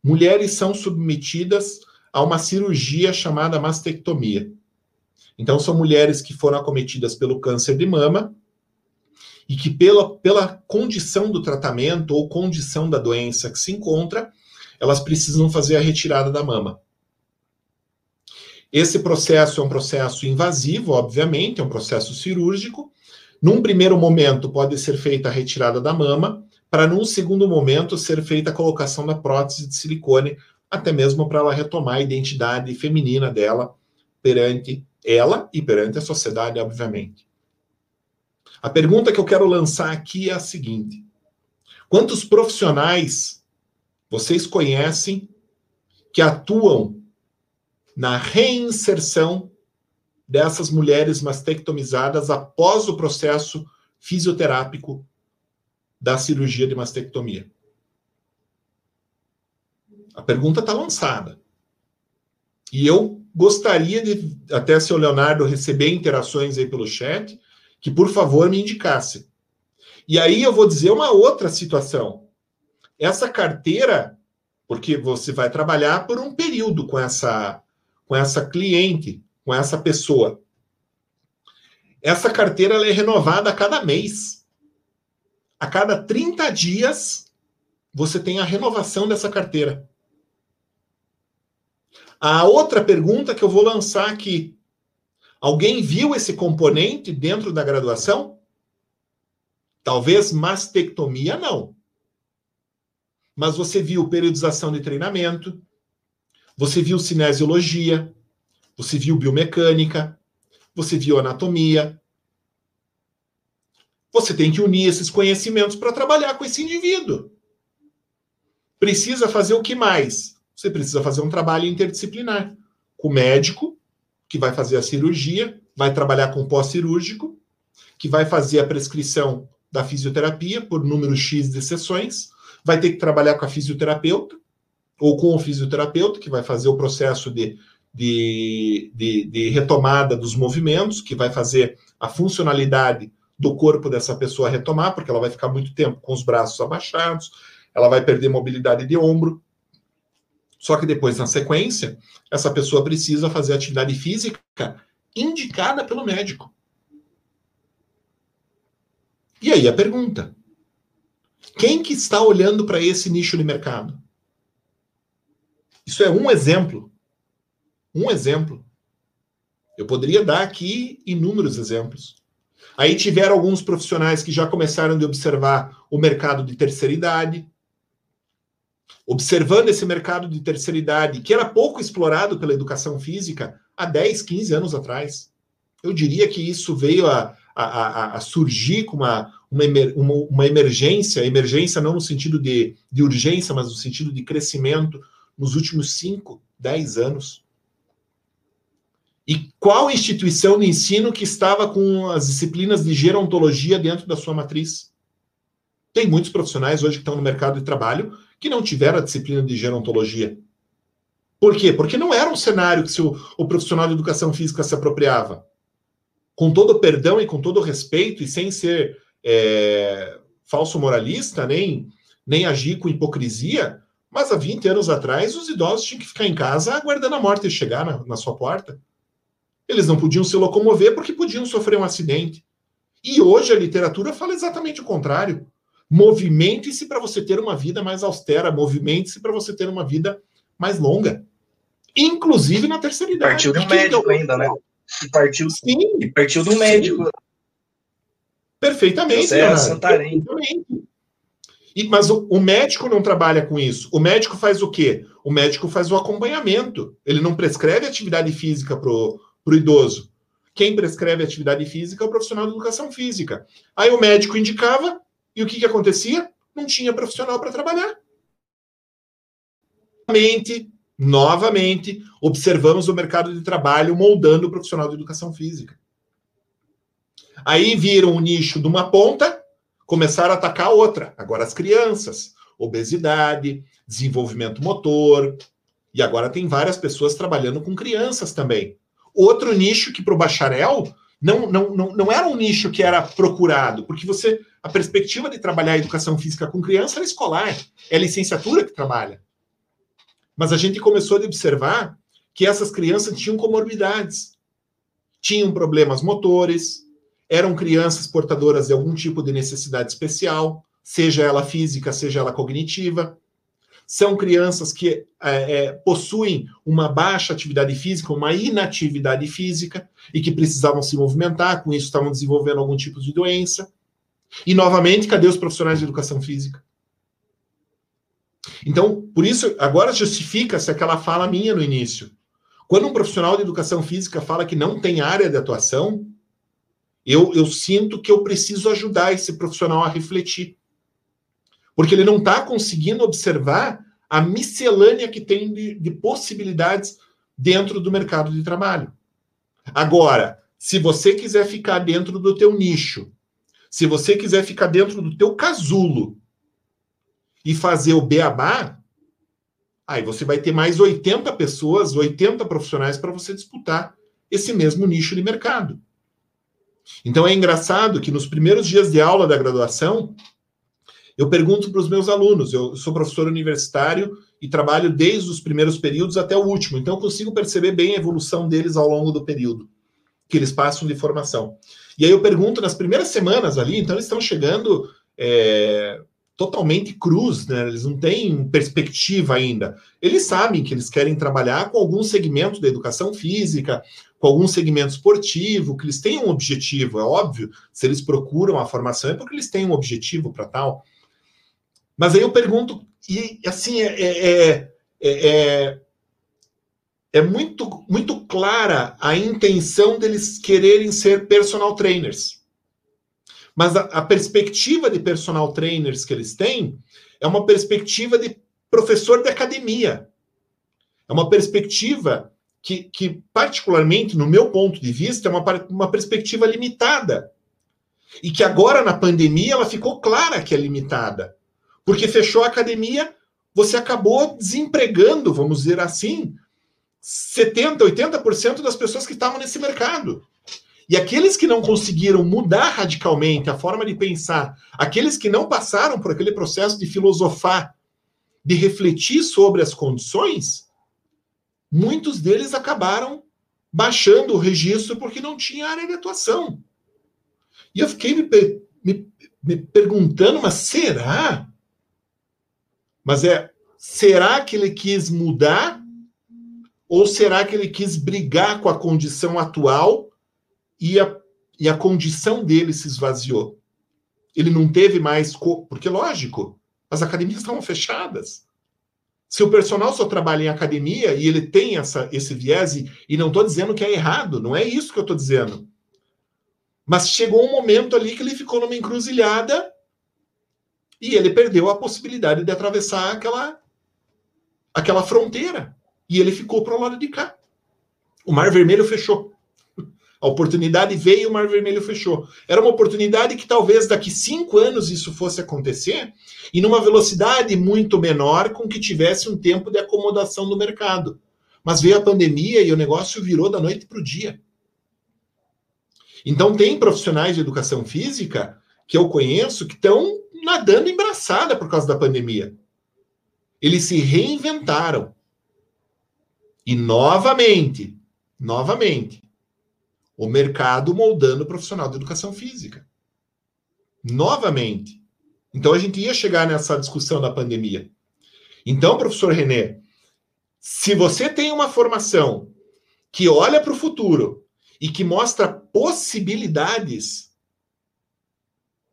mulheres são submetidas a uma cirurgia chamada mastectomia. Então, são mulheres que foram acometidas pelo câncer de mama e que, pela, pela condição do tratamento ou condição da doença que se encontra, elas precisam fazer a retirada da mama. Esse processo é um processo invasivo, obviamente, é um processo cirúrgico. Num primeiro momento, pode ser feita a retirada da mama, para num segundo momento ser feita a colocação da prótese de silicone, até mesmo para ela retomar a identidade feminina dela perante ela e perante a sociedade, obviamente. A pergunta que eu quero lançar aqui é a seguinte: quantos profissionais vocês conhecem que atuam na reinserção dessas mulheres mastectomizadas após o processo fisioterápico da cirurgia de mastectomia? A pergunta está lançada. E eu gostaria de, até se o Leonardo receber interações aí pelo chat, que por favor me indicasse. E aí eu vou dizer uma outra situação. Essa carteira, porque você vai trabalhar por um período com essa com essa cliente, com essa pessoa. Essa carteira é renovada a cada mês a cada 30 dias você tem a renovação dessa carteira. A outra pergunta que eu vou lançar aqui: alguém viu esse componente dentro da graduação? Talvez mastectomia não. Mas você viu periodização de treinamento, você viu cinesiologia, você viu biomecânica, você viu anatomia, você tem que unir esses conhecimentos para trabalhar com esse indivíduo. Precisa fazer o que mais? Você precisa fazer um trabalho interdisciplinar. com o médico, que vai fazer a cirurgia, vai trabalhar com pós-cirúrgico, que vai fazer a prescrição da fisioterapia por número X de sessões, vai ter que trabalhar com a fisioterapeuta, ou com o fisioterapeuta, que vai fazer o processo de, de, de, de retomada dos movimentos, que vai fazer a funcionalidade do corpo dessa pessoa retomar, porque ela vai ficar muito tempo com os braços abaixados, ela vai perder mobilidade de ombro. Só que depois, na sequência, essa pessoa precisa fazer atividade física indicada pelo médico. E aí a pergunta: quem que está olhando para esse nicho de mercado? Isso é um exemplo. Um exemplo. Eu poderia dar aqui inúmeros exemplos. Aí tiveram alguns profissionais que já começaram a observar o mercado de terceira idade, observando esse mercado de terceira idade, que era pouco explorado pela educação física há 10, 15 anos atrás. Eu diria que isso veio a, a, a surgir com uma, uma, uma, uma, emergência, emergência não no sentido de, de urgência, mas no sentido de crescimento nos últimos 5, 10 anos. E qual instituição de ensino que estava com as disciplinas de gerontologia dentro da sua matriz? Tem muitos profissionais hoje que estão no mercado de trabalho que não tiveram a disciplina de gerontologia. Por quê? Porque não era um cenário que o, o profissional de educação física se apropriava. Com todo perdão e com todo respeito, e sem ser é, falso moralista, nem, nem agir com hipocrisia, mas há 20 anos atrás, os idosos tinham que ficar em casa aguardando a morte chegar na, na sua porta. Eles não podiam se locomover porque podiam sofrer um acidente. E hoje a literatura fala exatamente o contrário. Movimente-se para você ter uma vida mais austera, movimente-se para você ter uma vida mais longa. Inclusive na terceira idade. Partiu um médico ainda, né? E partiu, Sim. E partiu do médico. Perfeitamente. Você é Santarém. E, mas o, o, médico não trabalha com isso. O médico faz o quê? O médico faz o acompanhamento. Ele não prescreve atividade física para o idoso. Quem prescreve atividade física é o profissional de educação física. Aí o médico indicava, e o que, que acontecia? Não tinha profissional para trabalhar. Novamente, novamente, observamos o mercado de trabalho moldando o profissional de educação física. Aí viram o nicho de uma ponta, começaram a atacar a outra. Agora as crianças, obesidade, desenvolvimento motor, e agora tem várias pessoas trabalhando com crianças também. Outro nicho que para o bacharel não, não, não, não era um nicho que era procurado, porque você a perspectiva de trabalhar a educação física com criança era escolar, é a licenciatura que trabalha. Mas a gente começou a observar que essas crianças tinham comorbidades, tinham problemas motores, eram crianças portadoras de algum tipo de necessidade especial, seja ela física, seja ela cognitiva. São crianças que é, é, possuem uma baixa atividade física, uma inatividade física, e que precisavam se movimentar, com isso estavam desenvolvendo algum tipo de doença. E, novamente, cadê os profissionais de educação física? Então, por isso, agora justifica-se aquela fala minha no início. Quando um profissional de educação física fala que não tem área de atuação, eu, eu sinto que eu preciso ajudar esse profissional a refletir. Porque ele não está conseguindo observar a miscelânea que tem de, de possibilidades dentro do mercado de trabalho. Agora, se você quiser ficar dentro do teu nicho, se você quiser ficar dentro do teu casulo e fazer o beabá, aí você vai ter mais 80 pessoas, 80 profissionais para você disputar esse mesmo nicho de mercado. Então é engraçado que nos primeiros dias de aula da graduação, eu pergunto para os meus alunos, eu sou professor universitário e trabalho desde os primeiros períodos até o último, então eu consigo perceber bem a evolução deles ao longo do período que eles passam de formação. E aí eu pergunto nas primeiras semanas ali, então eles estão chegando é, totalmente cruz, né? Eles não têm perspectiva ainda. Eles sabem que eles querem trabalhar com algum segmento da educação física, com algum segmento esportivo, que eles têm um objetivo, é óbvio. Se eles procuram a formação é porque eles têm um objetivo para tal. Mas aí eu pergunto, e assim, é, é, é, é, é muito, muito clara a intenção deles quererem ser personal trainers. Mas a, a, perspectiva de personal trainers que eles têm é uma perspectiva de professor de academia. É uma perspectiva que, que, particularmente, no meu ponto de vista, é uma, uma perspectiva limitada. E que agora, na pandemia, ela ficou clara que é limitada. Porque fechou a academia, você acabou desempregando, vamos dizer assim, 70%, 80% das pessoas que estavam nesse mercado. E aqueles que não conseguiram mudar radicalmente a forma de pensar, aqueles que não passaram por aquele processo de filosofar, de refletir sobre as condições, muitos deles acabaram baixando o registro porque não tinha área de atuação. E eu fiquei me, me, me perguntando, mas será? Mas é, será que ele quis mudar? Ou será que ele quis brigar com a condição atual e a, e a condição dele se esvaziou. Ele não teve mais. Co... Porque, lógico, as academias estavam fechadas. Se o personal só trabalha em academia e ele tem essa, esse viés, e, e não estou dizendo que é errado, não é isso que eu estou dizendo. Mas chegou um momento ali que ele ficou numa encruzilhada e ele perdeu a possibilidade de atravessar aquela, aquela fronteira. E ele ficou para o lado de cá. O Mar Vermelho fechou. A oportunidade veio o Mar Vermelho fechou. Era uma oportunidade que talvez daqui cinco anos isso fosse acontecer e numa velocidade muito menor, com que tivesse um tempo de acomodação do mercado. Mas veio a pandemia e o negócio virou da noite para o dia. Então, tem profissionais de educação física que eu conheço que estão nadando em braçada por causa da pandemia. Eles se reinventaram. E novamente, novamente, o mercado moldando o profissional de educação física. Novamente. Então a gente ia chegar nessa discussão da pandemia. Então, professor René, se você tem uma formação que olha para o futuro e que mostra possibilidades,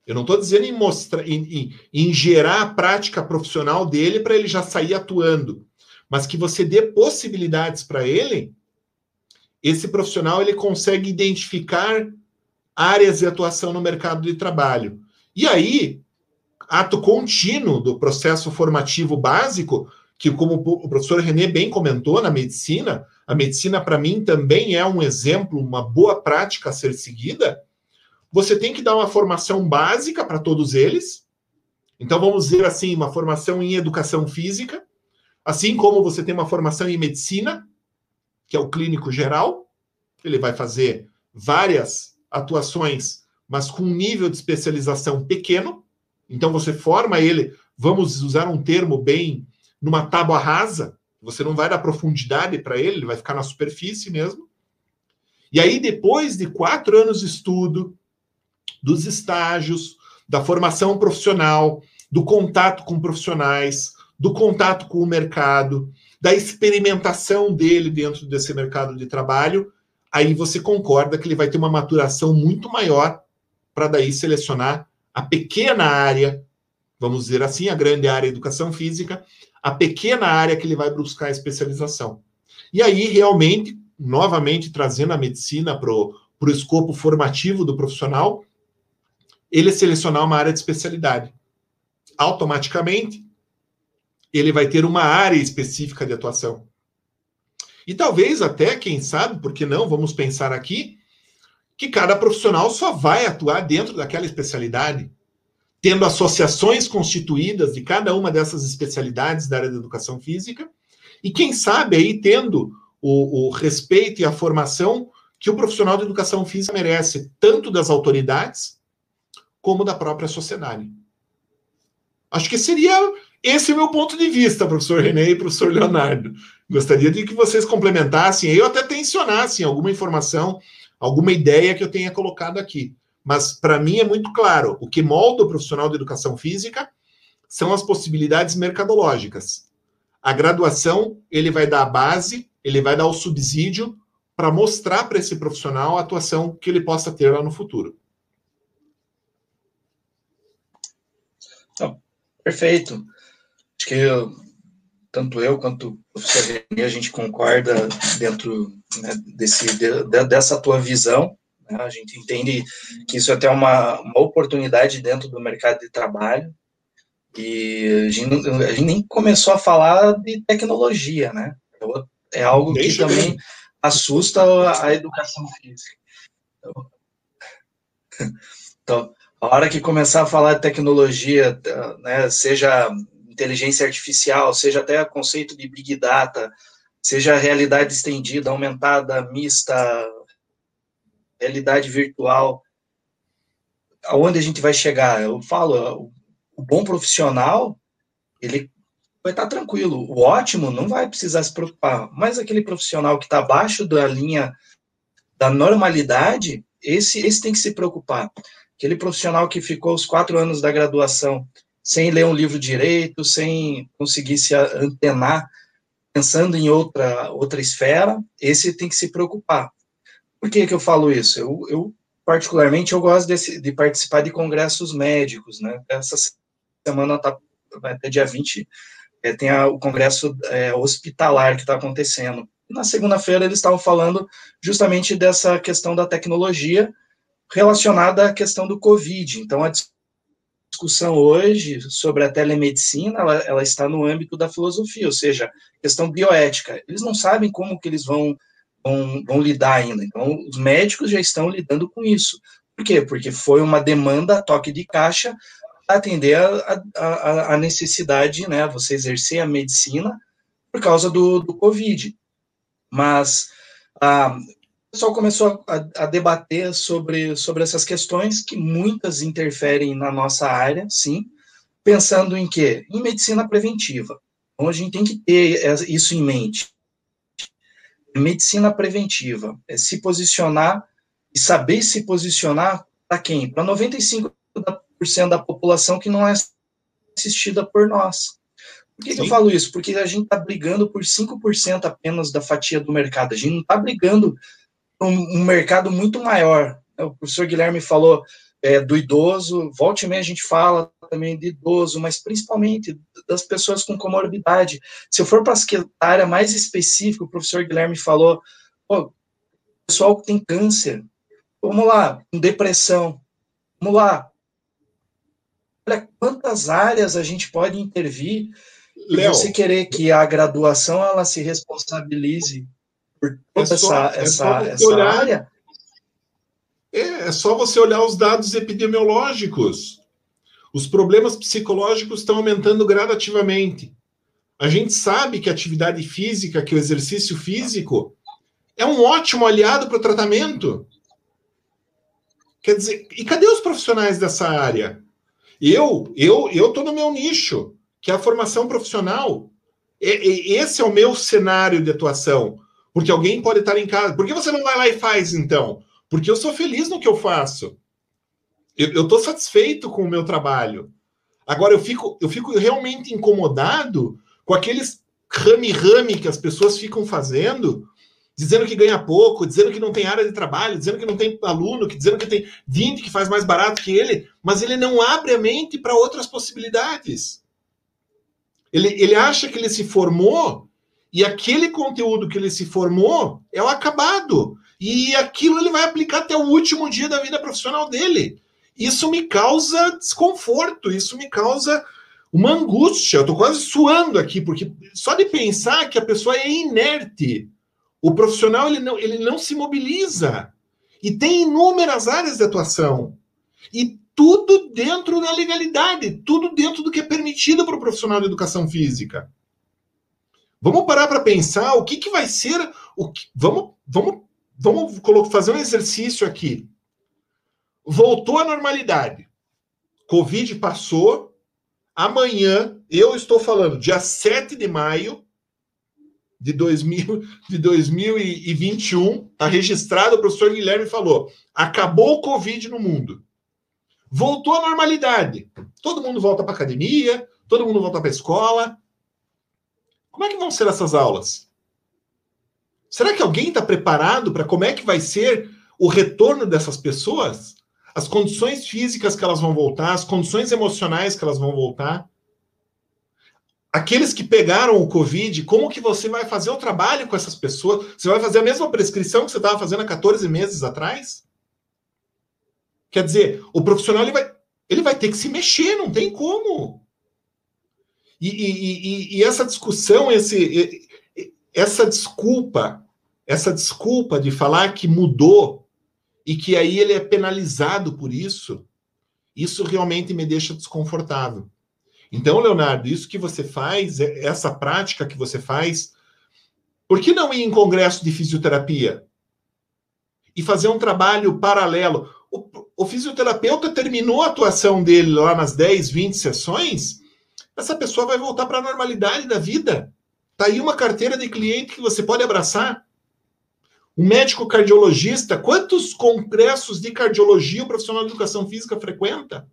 eu não estou dizendo em mostrar, em, em, em gerar a prática profissional dele para ele já sair atuando, mas que você dê possibilidades para ele, esse profissional ele consegue identificar áreas de atuação no mercado de trabalho. E aí, ato contínuo do processo formativo básico, que como o professor René bem comentou na medicina, a medicina para mim também é um exemplo, uma boa prática a ser seguida. Você tem que dar uma formação básica para todos eles. Então vamos dizer assim, uma formação em educação física, assim como você tem uma formação em medicina, que é o clínico geral. Ele vai fazer várias atuações, mas com um nível de especialização pequeno. Então você forma ele, vamos usar um termo bem numa tábua rasa, você não vai dar profundidade para ele, ele vai ficar na superfície mesmo. E aí, depois de quatro anos de estudo, dos estágios, da formação profissional, do contato com profissionais, do contato com o mercado, da experimentação dele dentro desse mercado de trabalho, aí você concorda que ele vai ter uma maturação muito maior para daí selecionar a pequena área, vamos dizer assim, a grande área educação física, a pequena área que ele vai buscar especialização. E aí, realmente, novamente trazendo a medicina para o escopo formativo do profissional, ele selecionar uma área de especialidade. Automaticamente, ele vai ter uma área específica de atuação. E talvez até, quem sabe, porque não, vamos pensar aqui, que cada profissional só vai atuar dentro daquela especialidade, tendo associações constituídas de cada uma dessas especialidades da área da educação física, e quem sabe aí tendo o, o respeito e a formação que o profissional de educação física merece, tanto das autoridades como da própria sociedade. Acho que seria esse o meu ponto de vista, professor René e professor Leonardo. Gostaria de que vocês complementassem, eu até tensionassem alguma informação, alguma ideia que eu tenha colocado aqui. Mas, para mim, é muito claro: o que molda o profissional de educação física são as possibilidades mercadológicas. A graduação, ele vai dar a base, ele vai dar o subsídio para mostrar para esse profissional a atuação que ele possa ter lá no futuro. Perfeito. Acho que eu, tanto eu quanto o professor René, a gente concorda dentro né, desse, de, dessa tua visão. Né? A gente entende que isso é até uma, uma oportunidade dentro do mercado de trabalho. E a gente, a gente nem começou a falar de tecnologia, né? É algo que também assusta a educação física. Então, então, a hora que começar a falar de tecnologia, né, seja inteligência artificial, seja até o conceito de big data, seja realidade estendida, aumentada, mista, realidade virtual, aonde a gente vai chegar? Eu falo, o bom profissional, ele vai estar tranquilo. O ótimo não vai precisar se preocupar. Mas aquele profissional que está abaixo da linha da normalidade, esse, esse tem que se preocupar. Aquele profissional que ficou os quatro anos da graduação sem ler um livro direito, sem conseguir se antenar, pensando em outra, outra esfera, esse tem que se preocupar. Por que, que eu falo isso? Eu, eu particularmente, eu gosto desse, de participar de congressos médicos, né? Essa semana, tá, até dia 20, é, tem a, o congresso é, hospitalar que está acontecendo. Na segunda-feira, eles estavam falando justamente dessa questão da tecnologia relacionada à questão do Covid. Então, a discussão hoje sobre a telemedicina, ela, ela, está no âmbito da filosofia, ou seja, questão bioética. Eles não sabem como que eles vão, vão, vão lidar ainda. Então, os médicos já estão lidando com isso. Por quê? Porque foi uma demanda toque de caixa atender a, a, a, necessidade, né, você exercer a medicina por causa do, do Covid. Mas ah, pessoal começou a, a, debater sobre, sobre essas questões, que muitas interferem na nossa área, sim, pensando em quê? Em medicina preventiva. Então, a gente tem que ter isso em mente. Medicina preventiva é se posicionar e saber se posicionar para quem? Para 95% da população que não é assistida por nós. Por que, que eu falo isso? Porque a gente está brigando por 5% apenas da fatia do mercado. A gente não está brigando um, um, mercado muito maior. O professor Guilherme falou é, do idoso, volte e meia a gente fala também de idoso, mas principalmente das pessoas com comorbidade. Se eu for para a área mais específica, o professor Guilherme falou, pô, pessoal que tem câncer, vamos lá, depressão, vamos lá, olha quantas áreas a gente pode intervir Léo, e você querer que a graduação ela se responsabilize por toda é só, essa, é essa, essa olhar, área. É, é só você olhar os dados epidemiológicos. Os problemas psicológicos estão aumentando gradativamente. A gente sabe que a atividade física, que o exercício físico, é um ótimo aliado para o tratamento. Quer dizer, e cadê os profissionais dessa área? Eu, eu, eu tô no meu nicho, que é a formação profissional. E, e, esse é o meu cenário de atuação. Porque alguém pode estar em casa. Por que você não vai lá e faz, então? Porque eu sou feliz no que eu faço. Eu estou satisfeito com o meu trabalho. Agora, eu fico, eu fico realmente incomodado com aqueles rame-rame que as pessoas ficam fazendo dizendo que ganha pouco, dizendo que não tem área de trabalho, dizendo que não tem aluno, que dizendo que tem 20 que faz mais barato que ele, mas ele não abre a mente para outras possibilidades. Ele, ele acha que ele se formou e aquele conteúdo que ele se formou é o acabado. E aquilo ele vai aplicar até o último dia da vida profissional dele. Isso me causa desconforto, isso me causa uma angústia. Eu estou quase suando aqui, porque só de pensar que a pessoa é inerte o profissional ele não, ele não se mobiliza. E tem inúmeras áreas de atuação. E tudo dentro da legalidade, tudo dentro do que é permitido para o profissional de educação física. Vamos parar para pensar o que, que vai ser. O que, vamos, vamos, vamos fazer um exercício aqui. Voltou à normalidade. Covid passou. Amanhã, eu estou falando, dia 7 de maio, de, 2000, de 2021, está registrado, o professor Guilherme falou: acabou o Covid no mundo. Voltou à normalidade. Todo mundo volta para academia, todo mundo volta para escola. Como é que vão ser essas aulas? Será que alguém está preparado para como é que vai ser o retorno dessas pessoas? As condições físicas que elas vão voltar, as condições emocionais que elas vão voltar aqueles que pegaram o Covid, como que você vai fazer o trabalho com essas pessoas? Você vai fazer a mesma prescrição que você estava fazendo há 14 meses atrás? Quer dizer, o profissional ele vai, ele vai ter que se mexer, não tem como. E, e, essa discussão, esse, essa desculpa essa desculpa de falar que mudou e que aí ele é penalizado por isso, isso realmente me deixa desconfortável. Então, Leonardo, isso que você faz, é, essa prática que você faz, por que não ir em congresso de fisioterapia? E fazer um trabalho paralelo. O, o fisioterapeuta terminou a atuação dele lá nas 10, 20 sessões, essa pessoa vai voltar para a normalidade da vida. Está aí uma carteira de cliente que você pode abraçar. Um médico cardiologista, quantos congressos de cardiologia o profissional de educação física frequenta?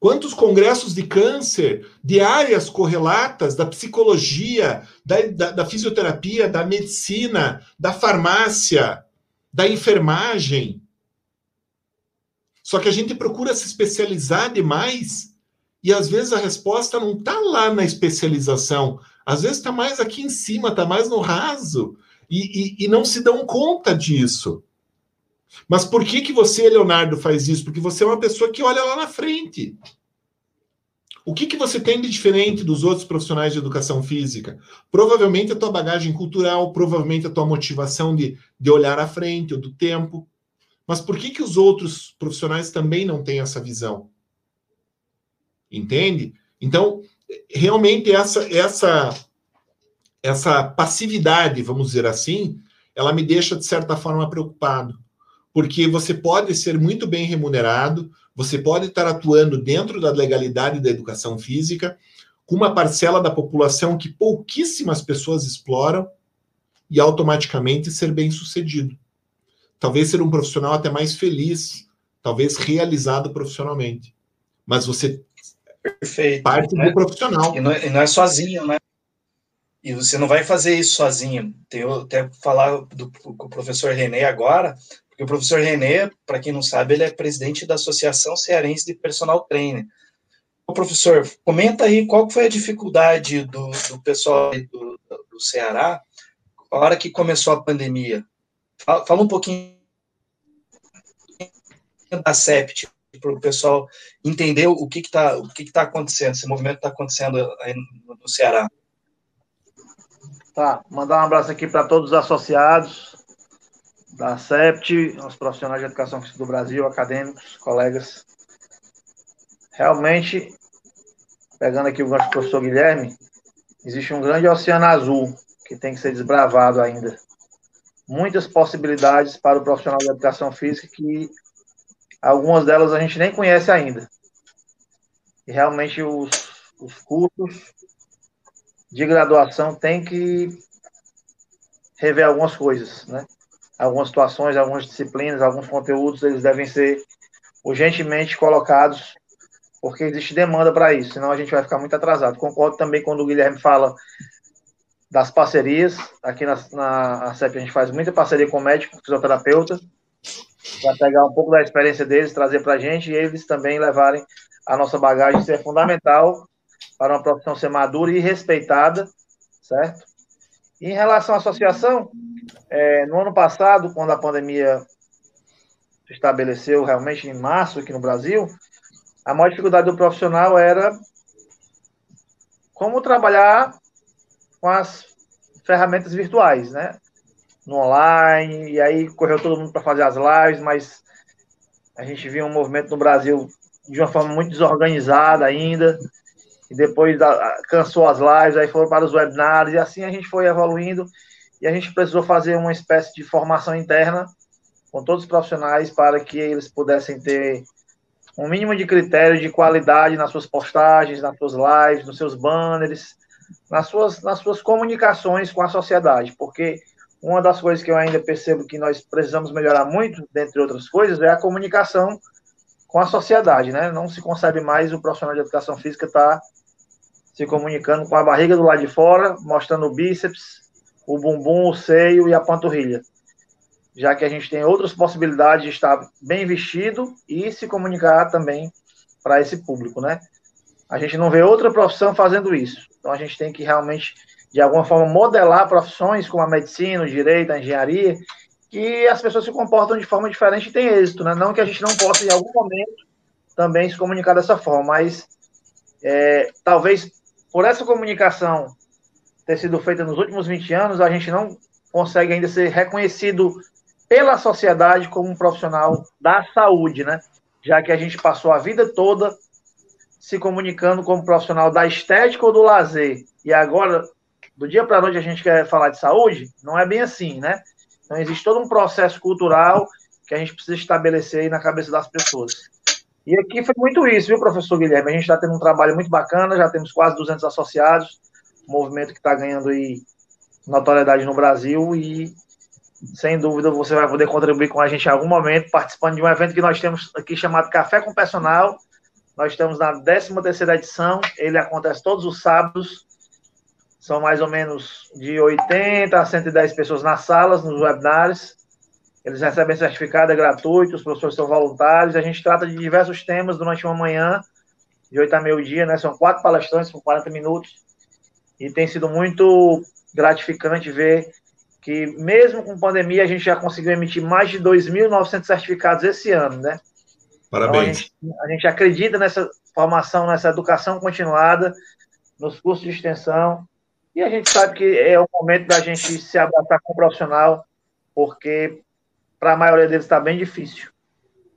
Quantos congressos de câncer, de áreas correlatas, da psicologia, da, da, da fisioterapia, da medicina, da farmácia, da enfermagem? Só que a gente procura se especializar demais e às vezes a resposta não está lá na especialização, às vezes está mais aqui em cima, está mais no raso, e, e, e, não se dão conta disso. Mas por que, que você, Leonardo, faz isso? Porque você é uma pessoa que olha lá na frente. O que, que você tem de diferente dos outros profissionais de educação física? Provavelmente a tua bagagem cultural, provavelmente a tua motivação de, de olhar à frente, ou do tempo. Mas por que, que os outros profissionais também não têm essa visão? Entende? Então, realmente essa essa essa passividade, vamos dizer assim, ela me deixa de certa forma preocupado, porque você pode ser muito bem remunerado, você pode estar atuando dentro da legalidade da educação física, com uma parcela da população que pouquíssimas pessoas exploram e automaticamente ser bem-sucedido. Talvez ser um profissional até mais feliz, talvez realizado profissionalmente. Mas você Perfeito. Parte né? do profissional. E não, é, e não, é sozinho, né? E você não vai fazer isso sozinho. Tem até falar do, com o professor René agora, porque o professor René, para quem não sabe, ele é presidente da Associação Cearense de Personal Trainer. O professor, comenta aí qual foi a dificuldade do, do pessoal do, do Ceará a hora que começou a pandemia. Fala, fala um pouquinho da SEPT, para o pessoal entender o que está o que está acontecendo, esse movimento está acontecendo aí no Ceará. Tá, mandar um abraço aqui para todos os associados da SEPT, os profissionais de educação física do Brasil, acadêmicos, colegas. Realmente, pegando aqui o gancho do professor Guilherme, existe um grande oceano azul que tem que ser desbravado ainda. Muitas possibilidades para o profissional de educação física que Algumas delas a gente nem conhece ainda. E realmente os, os cursos de graduação têm que rever algumas coisas, né? Algumas situações, algumas disciplinas, alguns conteúdos, eles devem ser urgentemente colocados, porque existe demanda para isso, senão a gente vai ficar muito atrasado. Concordo também quando o Guilherme fala das parcerias. Aqui na, na a gente faz muita parceria com médico, fisioterapeuta, para pegar um pouco da experiência deles, trazer para a gente e eles também levarem a nossa bagagem. Isso é fundamental para uma profissão ser madura e respeitada, certo? E em relação à associação, é, no ano passado, quando a pandemia se estabeleceu realmente em março aqui no Brasil, a maior dificuldade do profissional era como trabalhar com as ferramentas virtuais, né? No online, e aí correu todo mundo para fazer as lives, mas a gente viu um movimento no Brasil de uma forma muito desorganizada ainda, e depois da, cansou as lives, aí foram para os webinars, e assim a gente foi evoluindo, e a gente precisou fazer uma espécie de formação interna com todos os profissionais para que eles pudessem ter um mínimo de critério de qualidade nas suas postagens, nas suas lives, nos seus banners, nas suas, nas suas comunicações com a sociedade, porque uma das coisas que eu ainda percebo que nós precisamos melhorar muito, dentre outras coisas, é a comunicação com a sociedade, né? Não se concebe mais o profissional de educação física estar tá se comunicando com a barriga do lado de fora, mostrando o bíceps, o bumbum, o seio e a panturrilha. Já que a gente tem outras possibilidades de estar bem vestido e se comunicar também para esse público, né? A gente não vê outra profissão fazendo isso. Então a gente tem que realmente de alguma forma, modelar profissões como a medicina, o direito, a engenharia, que as pessoas se comportam de forma diferente e têm êxito, né? Não que a gente não possa, em algum momento, também se comunicar dessa forma, mas é, talvez por essa comunicação ter sido feita nos últimos 20 anos, a gente não consegue ainda ser reconhecido pela sociedade como um profissional da saúde, né? Já que a gente passou a vida toda se comunicando como profissional da estética ou do lazer. E agora, do dia para a noite, a gente quer falar de saúde, não é bem assim, né? Então, existe todo um processo cultural que a gente precisa estabelecer aí na cabeça das pessoas. E aqui foi muito isso, viu, professor Guilherme? A gente está tendo um trabalho muito bacana, já temos quase 200 associados, um movimento que está ganhando aí notoriedade no Brasil e, sem dúvida, você vai poder contribuir com a gente em algum momento, participando de um evento que nós temos aqui chamado Café com Personal. Nós estamos na 13ª edição, ele acontece todos os sábados, são mais ou menos de 80 a 110 pessoas nas salas, nos webinars. Eles recebem certificado, é gratuito, os professores são voluntários. A gente trata de diversos temas durante uma manhã, de 8 a meio-dia, né? São quatro palestrantes por 40 minutos. E tem sido muito gratificante ver que, mesmo com pandemia, a gente já conseguiu emitir mais de 2.900 certificados esse ano, né? Parabéns. Então, a, gente, a gente acredita nessa formação, nessa educação continuada, nos cursos de extensão. E a gente sabe que é o momento da gente se abraçar com o profissional, porque para a maioria deles está bem difícil.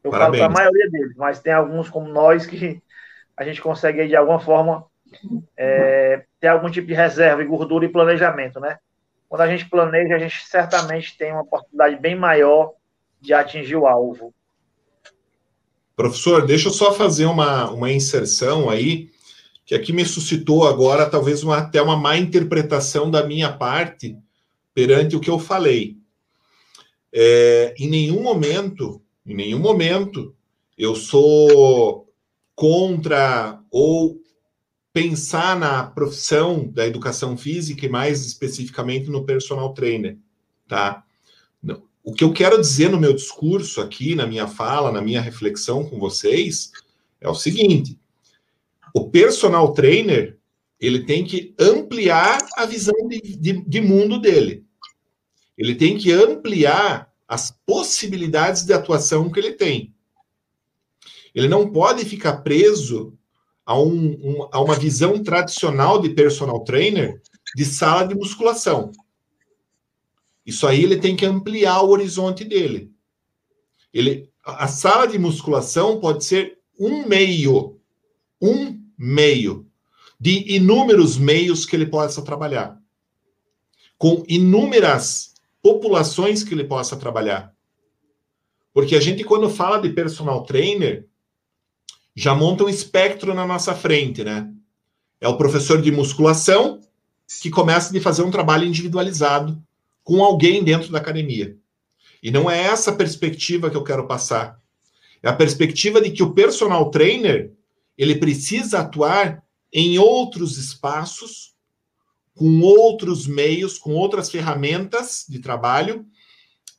Eu Parabéns. falo para a maioria deles, mas tem alguns como nós que a gente consegue, de alguma forma, é, ter algum tipo de reserva e gordura e planejamento, né? Quando a gente planeja, a gente certamente tem uma oportunidade bem maior de atingir o alvo. Professor, deixa eu só fazer uma, uma inserção aí, que aqui me suscitou agora talvez uma, até uma má interpretação da minha parte perante o que eu falei. É, em nenhum momento, em nenhum momento, eu sou contra ou pensar na profissão da educação física e mais especificamente no personal trainer, tá? O que eu quero dizer no meu discurso aqui, na minha fala, na minha reflexão com vocês, é o seguinte: o personal trainer ele tem que ampliar a visão de, de, de mundo dele. Ele tem que ampliar as possibilidades de atuação que ele tem. Ele não pode ficar preso a, um, um, a uma visão tradicional de personal trainer de sala de musculação. Isso aí ele tem que ampliar o horizonte dele. Ele, a sala de musculação pode ser um meio, um meio de inúmeros meios que ele possa trabalhar, com inúmeras populações que ele possa trabalhar. Porque a gente, quando fala de personal trainer, já monta um espectro na nossa frente, né? É o professor de musculação que começa a fazer um trabalho individualizado com alguém dentro da academia. E não é essa perspectiva que eu quero passar. É a perspectiva de que o personal trainer ele precisa atuar em outros espaços com outros meios, com outras ferramentas de trabalho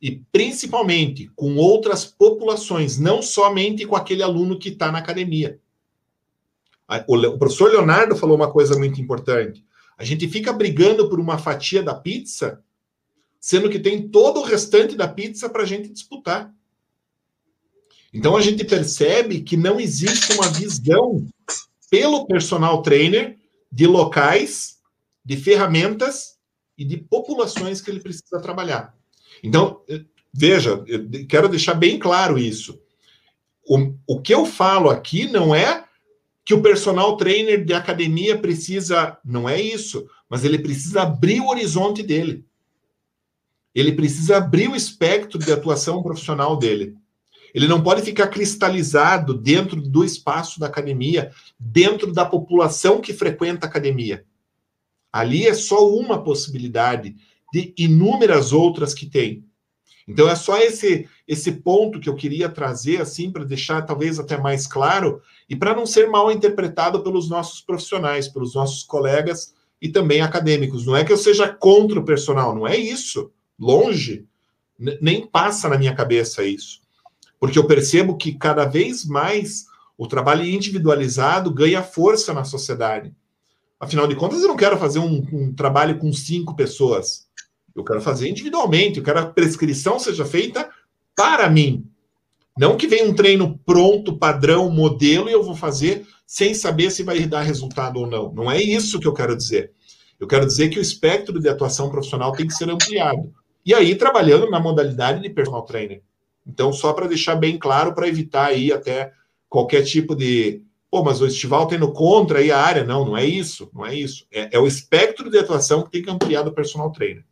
e principalmente com outras populações, não somente com aquele aluno que está na academia. O professor Leonardo falou uma coisa muito importante. A gente fica brigando por uma fatia da pizza, sendo que tem todo o restante da pizza para a gente disputar. Então a gente percebe que não existe uma visão pelo personal trainer de locais de ferramentas e de populações que ele precisa trabalhar. Então, veja, eu quero deixar bem claro isso. O, o que eu falo aqui não é que o personal trainer de academia precisa, não é isso, mas ele precisa abrir o horizonte dele. Ele precisa abrir o espectro de atuação profissional dele. Ele não pode ficar cristalizado dentro do espaço da academia, dentro da população que frequenta a academia. Ali é só uma possibilidade de inúmeras outras que tem. Então é só esse esse ponto que eu queria trazer assim para deixar talvez até mais claro e para não ser mal interpretado pelos nossos profissionais, pelos nossos colegas e também acadêmicos. Não é que eu seja contra o personal, não é isso. Longe, nem passa na minha cabeça isso. Porque eu percebo que cada vez mais o trabalho individualizado ganha força na sociedade. Afinal de contas, eu não quero fazer um, um trabalho com cinco pessoas. Eu quero fazer individualmente. Eu quero que a prescrição seja feita para mim. Não que venha um treino pronto, padrão, modelo, e eu vou fazer sem saber se vai dar resultado ou não. Não é isso que eu quero dizer. Eu quero dizer que o espectro de atuação profissional tem que ser ampliado. E aí, trabalhando na modalidade de personal trainer. Então, só para deixar bem claro, para evitar aí até qualquer tipo de. Pô, mas o Estival tendo contra aí a área. Não, não é isso. Não é isso. É, é o espectro de atuação que tem que ampliar do personal trainer.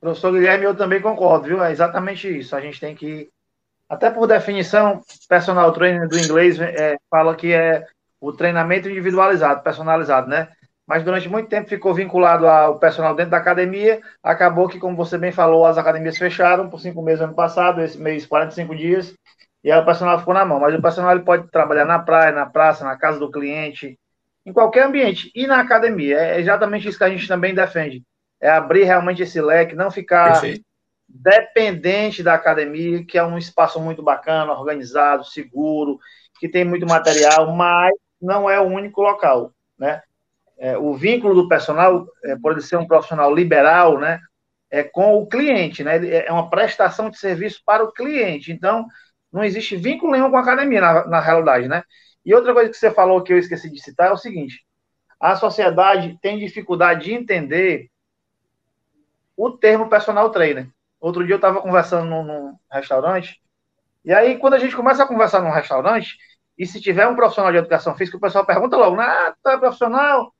Professor Guilherme, eu também concordo, viu? É exatamente isso. A gente tem que, até por definição, personal trainer do inglês é, fala que é o treinamento individualizado, personalizado, né? Mas durante muito tempo ficou vinculado ao personal dentro da academia. Acabou que, como você bem falou, as academias fecharam por cinco meses ano passado, esse mês 45 dias, e aí o personal ficou na mão. Mas o personal ele pode trabalhar na praia, na praça, na casa do cliente, em qualquer ambiente, e na academia. É exatamente isso que a gente também defende é abrir realmente esse leque, não ficar Perfeito. dependente da academia, que é um espaço muito bacana, organizado, seguro, que tem muito material, mas não é o único local, né? É, o vínculo do personal, é, por ele ser um profissional liberal, né, é com o cliente, né? É uma prestação de serviço para o cliente. Então, não existe vínculo nenhum com a academia, na, na realidade, né? E outra coisa que você falou que eu esqueci de citar é o seguinte: a sociedade tem dificuldade de entender o termo personal trainer. Outro dia eu estava conversando num, num, restaurante, e aí quando a gente começa a conversar num restaurante, e se tiver um profissional de educação física, o pessoal pergunta logo, ah, tu é profissional?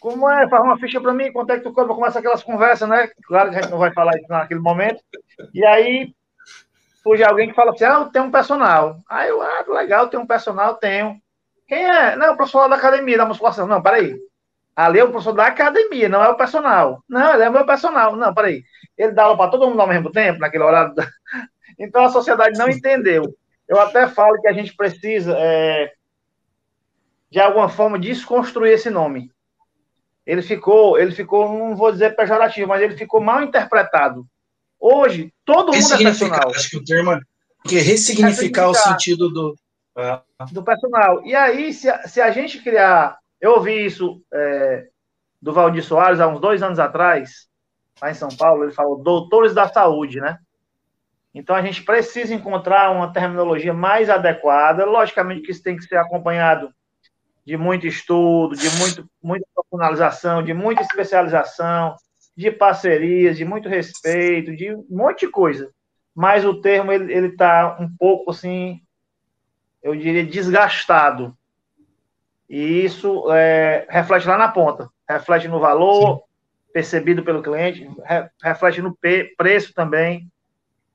Como é? Faz uma ficha para mim, quanto é que tu cobra? Começa aquelas conversas, né? Claro que a gente não vai falar isso naquele momento. E aí surge alguém que fala assim, ah, eu tenho um personal. Aí eu, ah, legal, tenho um personal, tenho. Quem é? Não, o profissional da academia, da musculação. Não, peraí. Ali é o professor da academia, não é o personal. Não, ele é meu personal. Não, peraí. Ele dá aula para todo mundo ao mesmo tempo, naquele horário. Então a sociedade não entendeu. Eu até falo que a gente precisa, é, de alguma forma, desconstruir esse nome. Ele ficou, ele ficou, não vou dizer pejorativo, mas ele ficou mal interpretado. Hoje, todo mundo é personal. Acho que o termo é que ressignificar, ressignificar o sentido do, do personal. E aí, se a, se a gente criar eu ouvi isso é, do Valdir Soares há uns dois anos atrás, lá em São Paulo. Ele falou doutores da saúde, né? Então a gente precisa encontrar uma terminologia mais adequada. Logicamente que isso tem que ser acompanhado de muito estudo, de muito, muita profissionalização, de muita especialização, de parcerias, de muito respeito, de um monte de coisa. Mas o termo ele está um pouco assim, eu diria desgastado. E isso é, reflete lá na ponta, reflete no valor Sim. percebido pelo cliente, reflete no preço também.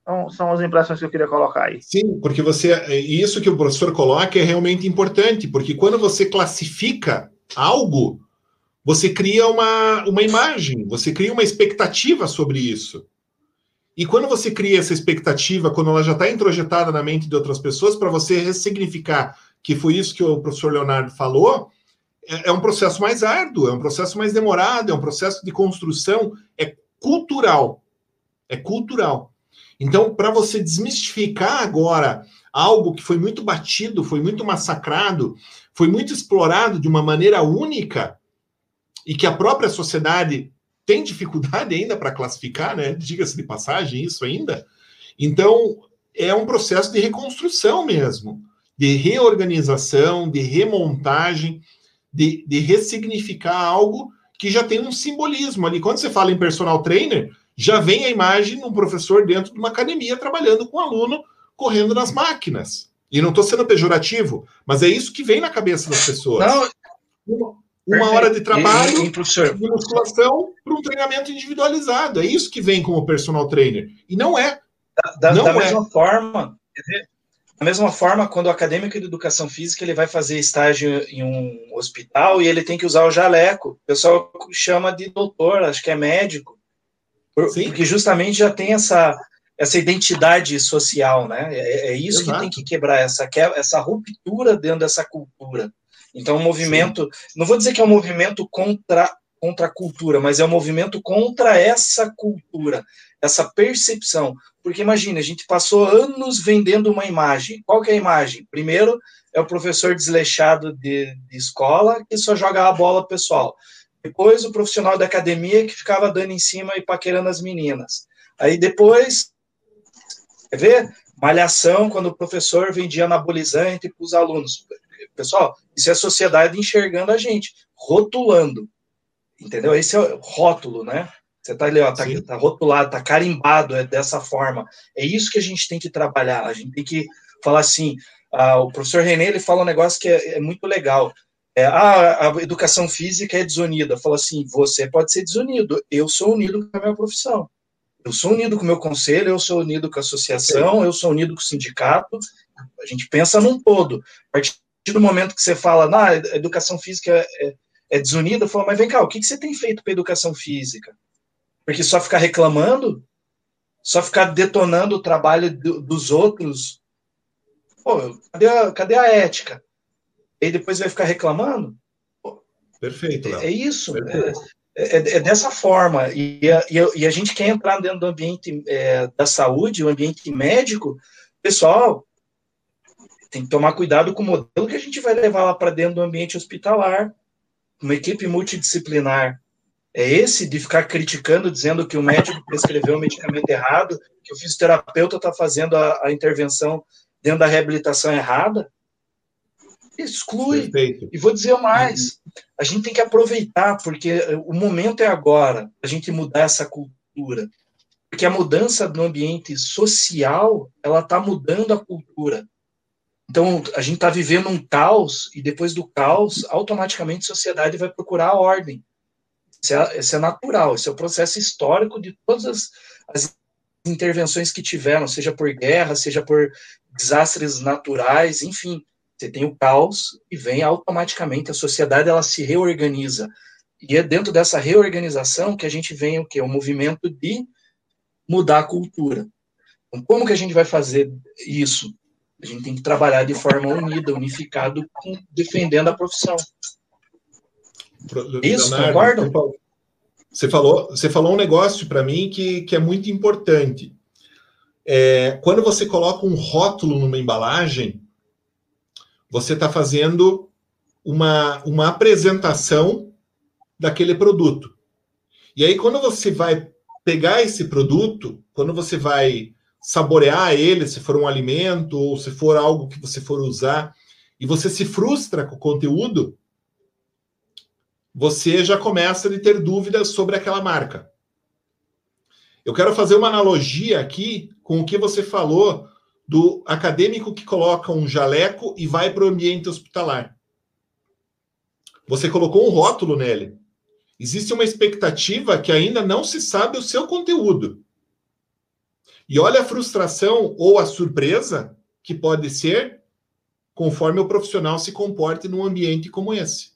Então, são as impressões que eu queria colocar aí. Sim, porque você isso que o professor coloca é realmente importante, porque quando você classifica algo, você cria uma, uma imagem, você cria uma expectativa sobre isso. E quando você cria essa expectativa, quando ela já está introjetada na mente de outras pessoas, para você ressignificar que foi isso que o professor Leonardo falou, é, é, um processo mais árduo, é um processo mais demorado, é um processo de construção, é cultural. É cultural. Então, para você desmistificar agora algo que foi muito batido, foi muito massacrado, foi muito explorado de uma maneira única, e que a própria sociedade tem dificuldade ainda para classificar, né? Diga-se de passagem, isso ainda. Então, é um processo de reconstrução mesmo de reorganização, de remontagem, de, de ressignificar algo que já tem um simbolismo ali. Quando você fala em personal trainer, já vem a imagem de um professor dentro de uma academia trabalhando com um aluno correndo nas máquinas. E não estou sendo pejorativo, mas é isso que vem na cabeça das pessoas. Não, uma, uma hora de trabalho, e, e, de musculação para um treinamento individualizado. É isso que vem como personal trainer. E não é. Da, da, não da é. mesma forma, da mesma forma, quando o acadêmico de educação física ele vai fazer estágio em um hospital e ele tem que usar o jaleco, o pessoal chama de doutor, acho que é médico, Sim. porque justamente já tem essa, essa identidade social, né? É, é isso Exato. que tem que quebrar, essa, essa ruptura dentro dessa cultura. Então, o movimento, Sim. não vou dizer que é um movimento contra, contra a cultura, mas é um movimento contra essa cultura, essa percepção. Porque imagina, a gente passou anos vendendo uma imagem. Qual que é a imagem? Primeiro, é o professor desleixado de, de escola que só joga a bola pessoal. Depois, o profissional da academia que ficava dando em cima e paquerando as meninas. Aí depois, quer ver? Malhação, quando o professor vendia anabolizante para os alunos. pessoal, isso é a sociedade enxergando a gente, rotulando. Entendeu? Esse é o rótulo, né? Você tá ali, ó, tá, tá, rotulado, tá carimbado, é dessa forma. É isso que a gente tem que trabalhar. A gente tem que falar assim. Ah, o professor René ele fala um negócio que é, é muito legal. É, ah, a educação física é desunida. Fala assim: você pode ser desunido, eu sou unido com a minha profissão. Eu sou unido com o meu conselho, eu sou unido com a associação, eu sou unido com o sindicato. A gente pensa num todo. A partir do momento que você fala, na educação física é, é, é desunida, eu falo, mas vem cá, o que, que você tem feito para a educação física? Porque só ficar reclamando, só ficar detonando o trabalho do, dos outros, pô, cadê a, cadê a ética? E depois vai ficar reclamando? Perfeito. É, é, isso. É, é, é, dessa forma. E a, e a, gente quer entrar dentro do ambiente é, da saúde, o ambiente médico, pessoal, tem que tomar cuidado com o modelo que a gente vai levar lá para dentro do ambiente hospitalar, uma equipe multidisciplinar. É esse de ficar criticando, dizendo que o médico prescreveu o medicamento errado, que o fisioterapeuta está fazendo a, a intervenção dentro da reabilitação errada? Exclui. Perfeito. E vou dizer mais: a gente tem que aproveitar, porque o momento é agora, a gente mudar essa cultura. Porque a mudança no ambiente social, ela está mudando a cultura. Então, a gente está vivendo um caos, e depois do caos, automaticamente a sociedade vai procurar a ordem. Isso é, isso é natural, isso é o processo histórico de todas as, as intervenções que tiveram, seja por guerra, seja por desastres naturais, enfim. Você tem o caos e vem automaticamente a sociedade ela se reorganiza. E é dentro dessa reorganização que a gente vem o que o movimento de mudar a cultura. Então, como que a gente vai fazer isso? A gente tem que trabalhar de forma unida, unificado, defendendo a profissão. Isso, Leonardo, concordam? Você falou, você falou um negócio para mim que, que é muito importante. É, quando você coloca um rótulo numa embalagem, você está fazendo uma, uma apresentação daquele produto. E aí, quando você vai pegar esse produto, quando você vai saborear ele, se for um alimento ou se for algo que você for usar, e você se frustra com o conteúdo, você já começa a ter dúvidas sobre aquela marca. Eu quero fazer uma analogia aqui com o que você falou do acadêmico que coloca um jaleco e vai para o ambiente hospitalar. Você colocou um rótulo nele. Existe uma expectativa que ainda não se sabe o seu conteúdo. E olha a frustração ou a surpresa que pode ser conforme o profissional se comporte num ambiente como esse.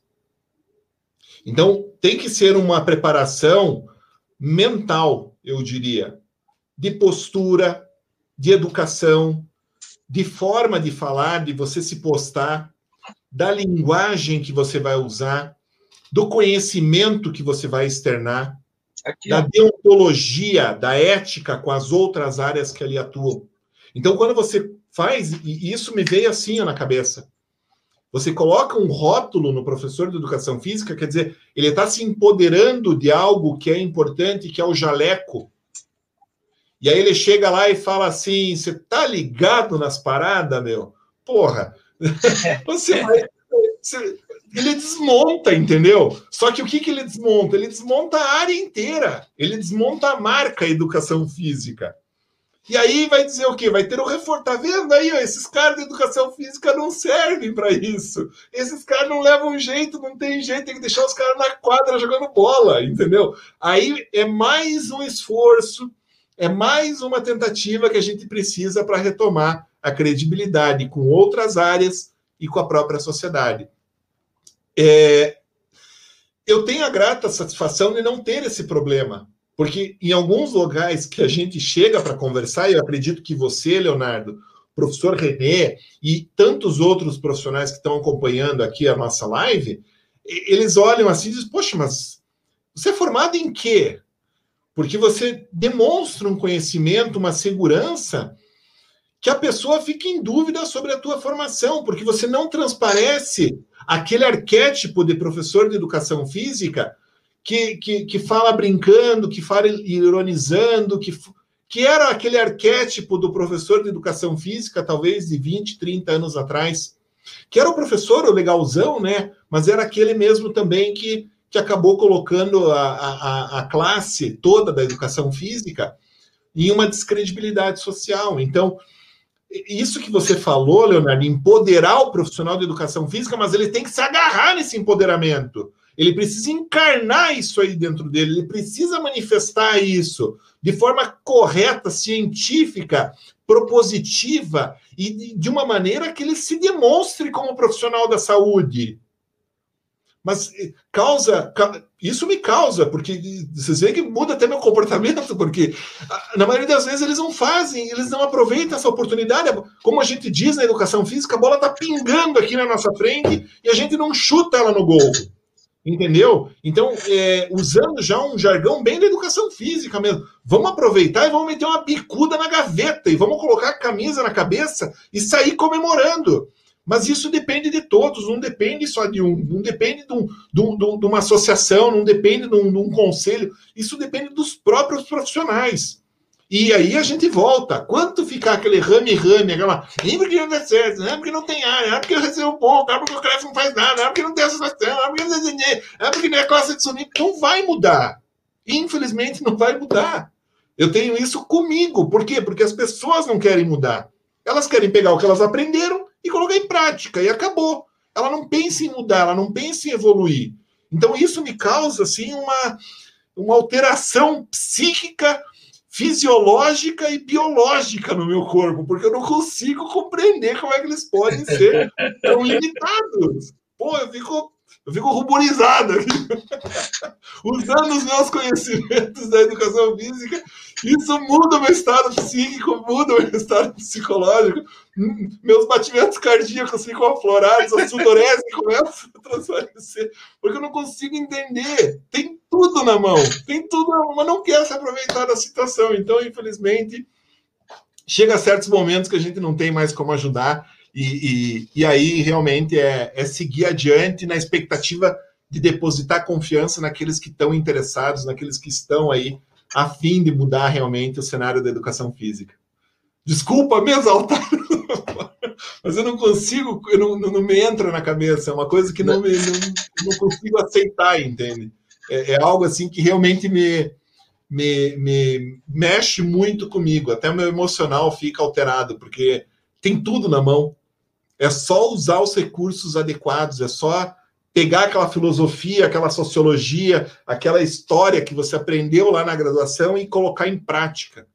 Então, tem que ser uma preparação mental, eu diria, de postura, de educação, de forma de falar, de você se postar, da linguagem que você vai usar, do conhecimento que você vai externar, Aqui, da deontologia, da ética com as outras áreas que ali atuam. Então, quando você faz, e isso me veio assim ó, na cabeça, você coloca um rótulo no professor de educação física, quer dizer, ele está se empoderando de algo que é importante, que é o jaleco, e aí ele chega lá e fala assim: você tá ligado nas paradas, meu? Porra, você vai. Você, ele desmonta, entendeu? Só que o que, que ele desmonta? Ele desmonta a área inteira. Ele desmonta a marca educação física. E aí vai dizer o quê? Vai ter o reforço. Tá vendo aí? Ó, esses caras de educação física não servem para isso. Esses caras não levam jeito, não tem jeito, tem que deixar os caras na quadra jogando bola, entendeu? Aí é mais um esforço é mais uma tentativa que a gente precisa para retomar a credibilidade com outras áreas e com a própria sociedade. É, eu tenho a grata satisfação de não ter esse problema, porque em alguns lugares que a gente chega para conversar, e eu acredito que você, Leonardo, professor René e tantos outros profissionais que estão acompanhando aqui a nossa live, eles olham assim e dizem, poxa, mas você é formado em quê? Porque você demonstra um conhecimento, uma segurança, que a pessoa fica em dúvida sobre a tua formação, porque você não transparece aquele arquétipo de professor de educação física que, que, que fala brincando, que fala ironizando, que, que era aquele arquétipo do professor de educação física, talvez de 20, 30 anos atrás. que era o professor, o legalzão, né? Mas era aquele mesmo também que, que acabou colocando a, a, a classe toda da educação física em uma descredibilidade social. Então, isso que você falou, Leonardo, empoderar o profissional de educação física, mas ele tem que se agarrar nesse empoderamento. Ele precisa encarnar isso aí dentro dele, ele precisa manifestar isso de forma correta, científica, propositiva e de uma maneira que ele se demonstre como profissional da saúde. Mas causa, isso me causa, porque vocês veem que muda até meu comportamento, porque na maioria das vezes eles não fazem, eles não aproveitam essa oportunidade. Como a gente diz na educação física, a bola está pingando aqui na nossa frente e a gente não chuta ela no gol. Entendeu? Então, é, usando já um jargão bem da educação física mesmo. Vamos aproveitar e vamos meter uma bicuda na gaveta e vamos colocar a camisa na cabeça e sair comemorando. Mas isso depende de todos, não depende só de um, não depende de, um, de, um, de uma associação, não depende de um, de um conselho, isso depende dos próprios profissionais. E aí a gente volta. Quanto ficar aquele rame-rame, aquela. É porque não dá certo, não é porque não tem ar, é porque eu recebo pouco, é porque o CREF não faz nada, é porque não tem associação, é porque não tem é porque não é classe de sonífero. Não vai mudar. Infelizmente não vai mudar. Eu tenho isso comigo. Por quê? Porque as pessoas não querem mudar. Elas querem pegar o que elas aprenderam e colocar em prática, e acabou. Ela não pensa em mudar, ela não pensa em evoluir. Então isso me causa assim uma, uma alteração psíquica fisiológica e biológica no meu corpo, porque eu não consigo compreender como é que eles podem ser tão limitados. Pô, eu fico, eu fico ruborizado aqui. Usando os meus conhecimentos da educação física, isso muda o meu estado psíquico, muda o meu estado psicológico. Hum, meus batimentos cardíacos ficam aflorados, a sudorese começa a transparecer, porque eu não consigo entender. Tem tudo na mão, tem tudo na mão, mas não quer se aproveitar da situação. Então, infelizmente, chega a certos momentos que a gente não tem mais como ajudar, e, e, e aí realmente é, é seguir adiante na expectativa de depositar confiança naqueles que estão interessados, naqueles que estão aí a fim de mudar realmente o cenário da educação física. Desculpa me exaltar, mas eu não consigo, eu não, não, me entra na cabeça, é uma coisa que não, me, não, não consigo aceitar, entende? É, é, algo assim que realmente me, me, me mexe muito comigo, até meu emocional fica alterado, porque tem tudo na mão, é só usar os recursos adequados, é só pegar aquela filosofia, aquela sociologia, aquela história que você aprendeu lá na graduação e colocar em prática,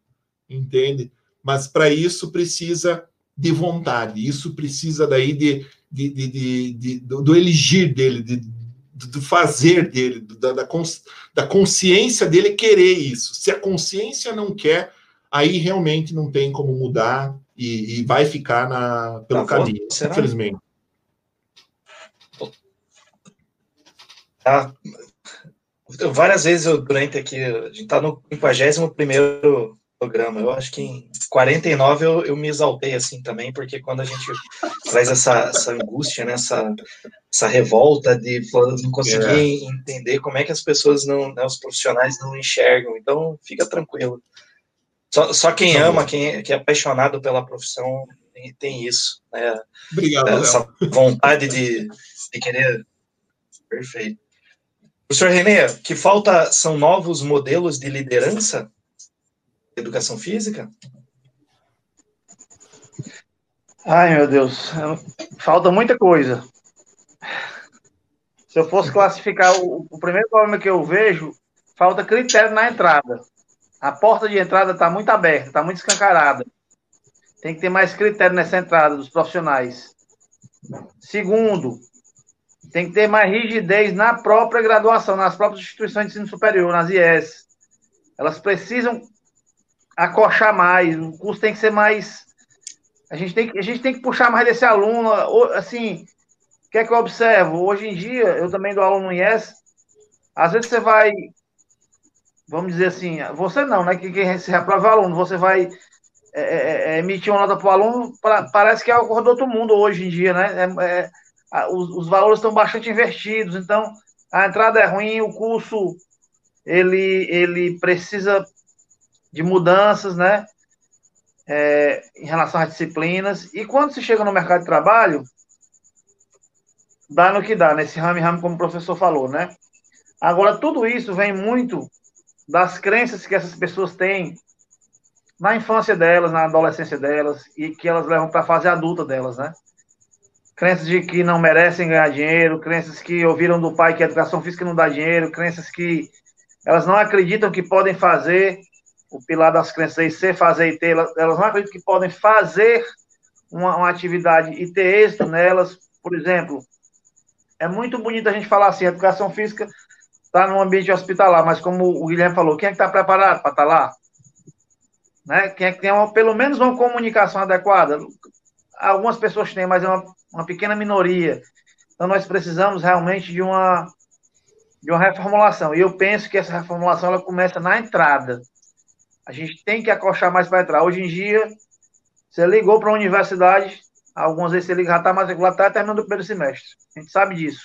entende? Mas para isso precisa de vontade, isso precisa daí de, de, de, de do, do, elegir dele, de, do fazer dele, da, da, da consciência dele querer isso. Se a consciência não quer, aí realmente não tem como mudar e, e vai ficar na, pelo tá caminho, infelizmente. Tá? Várias vezes eu, durante aqui, a gente está no 51 programa, eu acho que em 49 eu, eu me exaltei assim também, porque quando a gente traz essa, essa angústia, né, essa, essa revolta de não conseguir é. entender como é que as pessoas não, né, os profissionais não enxergam, então fica tranquilo. Só, só quem tá ama, quem, quem é apaixonado pela profissão tem, tem isso, né? Obrigado, Essa Léo. vontade de, de querer. Perfeito. Professor Renê, que falta são novos modelos de liderança? Educação física? Ai, meu Deus, falta muita coisa. Se eu fosse classificar, o, o primeiro problema que eu vejo, falta critério na entrada. A porta de entrada está muito aberta, está muito escancarada. Tem que ter mais critério nessa entrada dos profissionais. Segundo, tem que ter mais rigidez na própria graduação, nas próprias instituições de ensino superior, nas IES. Elas precisam acochar mais, o curso tem que ser mais. A gente tem que, a gente tem que puxar mais desse aluno. Assim, o que é que eu observo? Hoje em dia, eu também dou aluno no IES. Às vezes você vai, vamos dizer assim, você não, né? Que quem se reprova é o aluno, você vai é, é, é emitir uma nota para o aluno, pra, parece que é algo do outro mundo hoje em dia, né? É, é os, os valores estão bastante invertidos, então a entrada é ruim, o curso ele, ele precisa de mudanças, né? É, em relação às disciplinas. E quando se chega no mercado de trabalho, dá no que dá, nesse rame-rame, como o professor falou, né? Agora, tudo isso vem muito das crenças que essas pessoas têm na infância delas, na adolescência delas, e que elas levam para a fase adulta delas, né? Crenças de que não merecem ganhar dinheiro, crenças que ouviram do pai que a educação física não dá dinheiro, crenças que elas não acreditam que podem fazer, o pilar das crenças aí, ser, fazer e ter, elas, não acreditam que podem fazer uma, uma atividade e ter êxito nelas. Por exemplo, é muito bonito a gente falar assim, educação física está no ambiente hospitalar, mas como o Guilherme falou, quem é que está preparado para estar tá lá? Né? Quem é que tem uma, pelo menos uma comunicação adequada? Algumas pessoas têm, mas é uma, uma pequena minoria. Então nós precisamos realmente de uma de uma reformulação. E eu penso que essa reformulação ela começa na entrada. A gente tem que acochar mais para entrar. Hoje em dia, você ligou para a universidade, algumas vezes você liga, já está matriculado, está terminando o primeiro semestre. A gente sabe disso.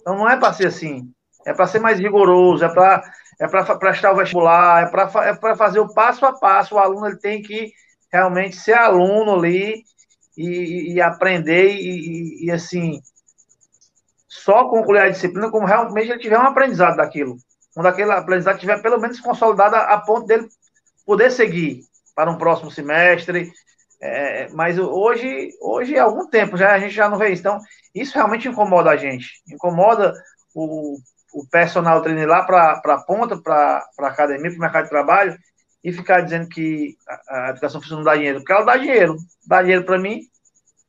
Então não é para ser assim. É para ser mais rigoroso, é para é para prestar o vestibular, é para é fazer o passo a passo. O aluno ele tem que realmente ser aluno ali e, e aprender e, e, assim só concluir a disciplina como realmente ele tiver um aprendizado daquilo. Quando aquele aprendizado tiver pelo menos consolidado a, a ponto dele poder seguir para um próximo semestre. É, mas hoje, hoje, há algum tempo já a gente já não vê isso. Então, isso realmente incomoda a gente. Incomoda o, o personal trainer lá para a ponta, para a academia, para o mercado de trabalho, e ficar dizendo que a, a educação física não dá dinheiro. Porque ela dá dinheiro. Dá dinheiro para mim,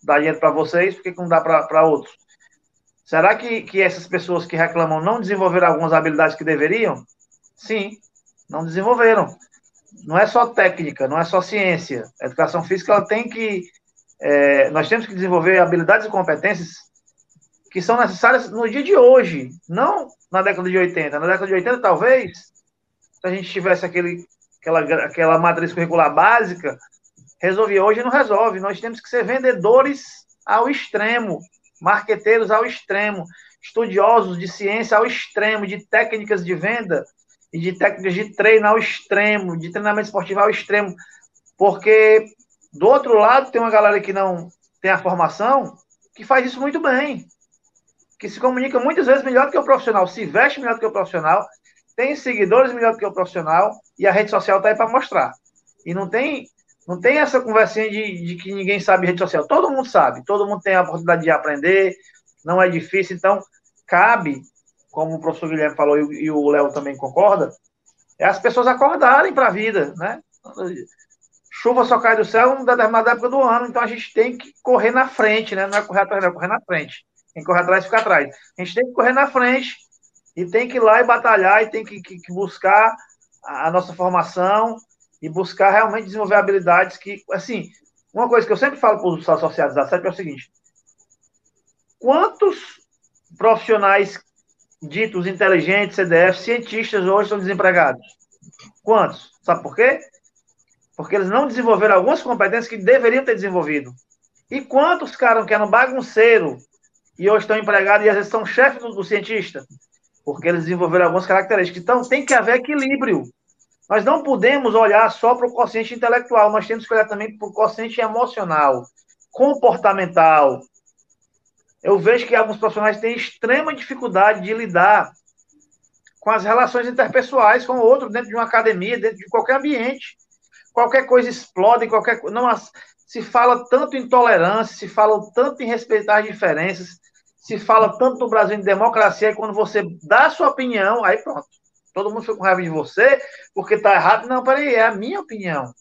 dá dinheiro para vocês, por que não dá para outros? Será que, que essas pessoas que reclamam não desenvolveram algumas habilidades que deveriam? Sim, não desenvolveram. Não é só técnica, não é só ciência. A educação física ela tem que. É, nós temos que desenvolver habilidades e competências que são necessárias no dia de hoje, não na década de 80. Na década de 80, talvez, se a gente tivesse aquele, aquela, aquela matriz curricular básica, resolvia. Hoje não resolve. Nós temos que ser vendedores ao extremo, marqueteiros ao extremo, estudiosos de ciência ao extremo, de técnicas de venda e de técnicas de treino ao extremo, de treinamento esportivo ao extremo, porque do outro lado tem uma galera que não tem a formação que faz isso muito bem, que se comunica muitas vezes melhor do que o profissional, se veste melhor do que o profissional, tem seguidores melhor do que o profissional e a rede social está aí para mostrar. E não tem não tem essa conversinha de, de, que ninguém sabe rede social. Todo mundo sabe, todo mundo tem a oportunidade de aprender, não é difícil. Então, cabe, como o professor Guilherme falou e, o Léo também concorda, é as pessoas acordarem para a vida, né? Chuva só cai do céu em determinada época do ano, então a gente tem que correr na frente, né? Não é correr atrás, é correr na frente. Quem correr atrás fica atrás. A gente tem que correr na frente e tem que ir lá e batalhar e tem que, que, que buscar a nossa formação e buscar realmente desenvolver habilidades que, assim, uma coisa que eu sempre falo para os associados da SEP é o seguinte: quantos profissionais ditos inteligentes, CDF, cientistas hoje são desempregados? Quantos? Sabe por quê? Porque eles não desenvolveram algumas competências que deveriam ter desenvolvido. E quantos caras que eram bagunceiro e hoje estão empregados e às vezes são chefes do, do cientista? Porque eles desenvolveram algumas características. Então tem que haver equilíbrio. Nós não podemos olhar só para o consciente intelectual, nós temos que olhar também para o consciente emocional, comportamental. Eu vejo que alguns profissionais têm extrema dificuldade de lidar com as relações interpessoais com o outro dentro de uma academia, dentro de qualquer ambiente. Qualquer coisa explode, qualquer não se fala tanto em tolerância, se fala tanto em respeitar as diferenças, se fala tanto no Brasil em democracia, e quando você dá a sua opinião, aí pronto todo mundo foi com raiva de você porque está errado. Não, peraí, é a minha opinião.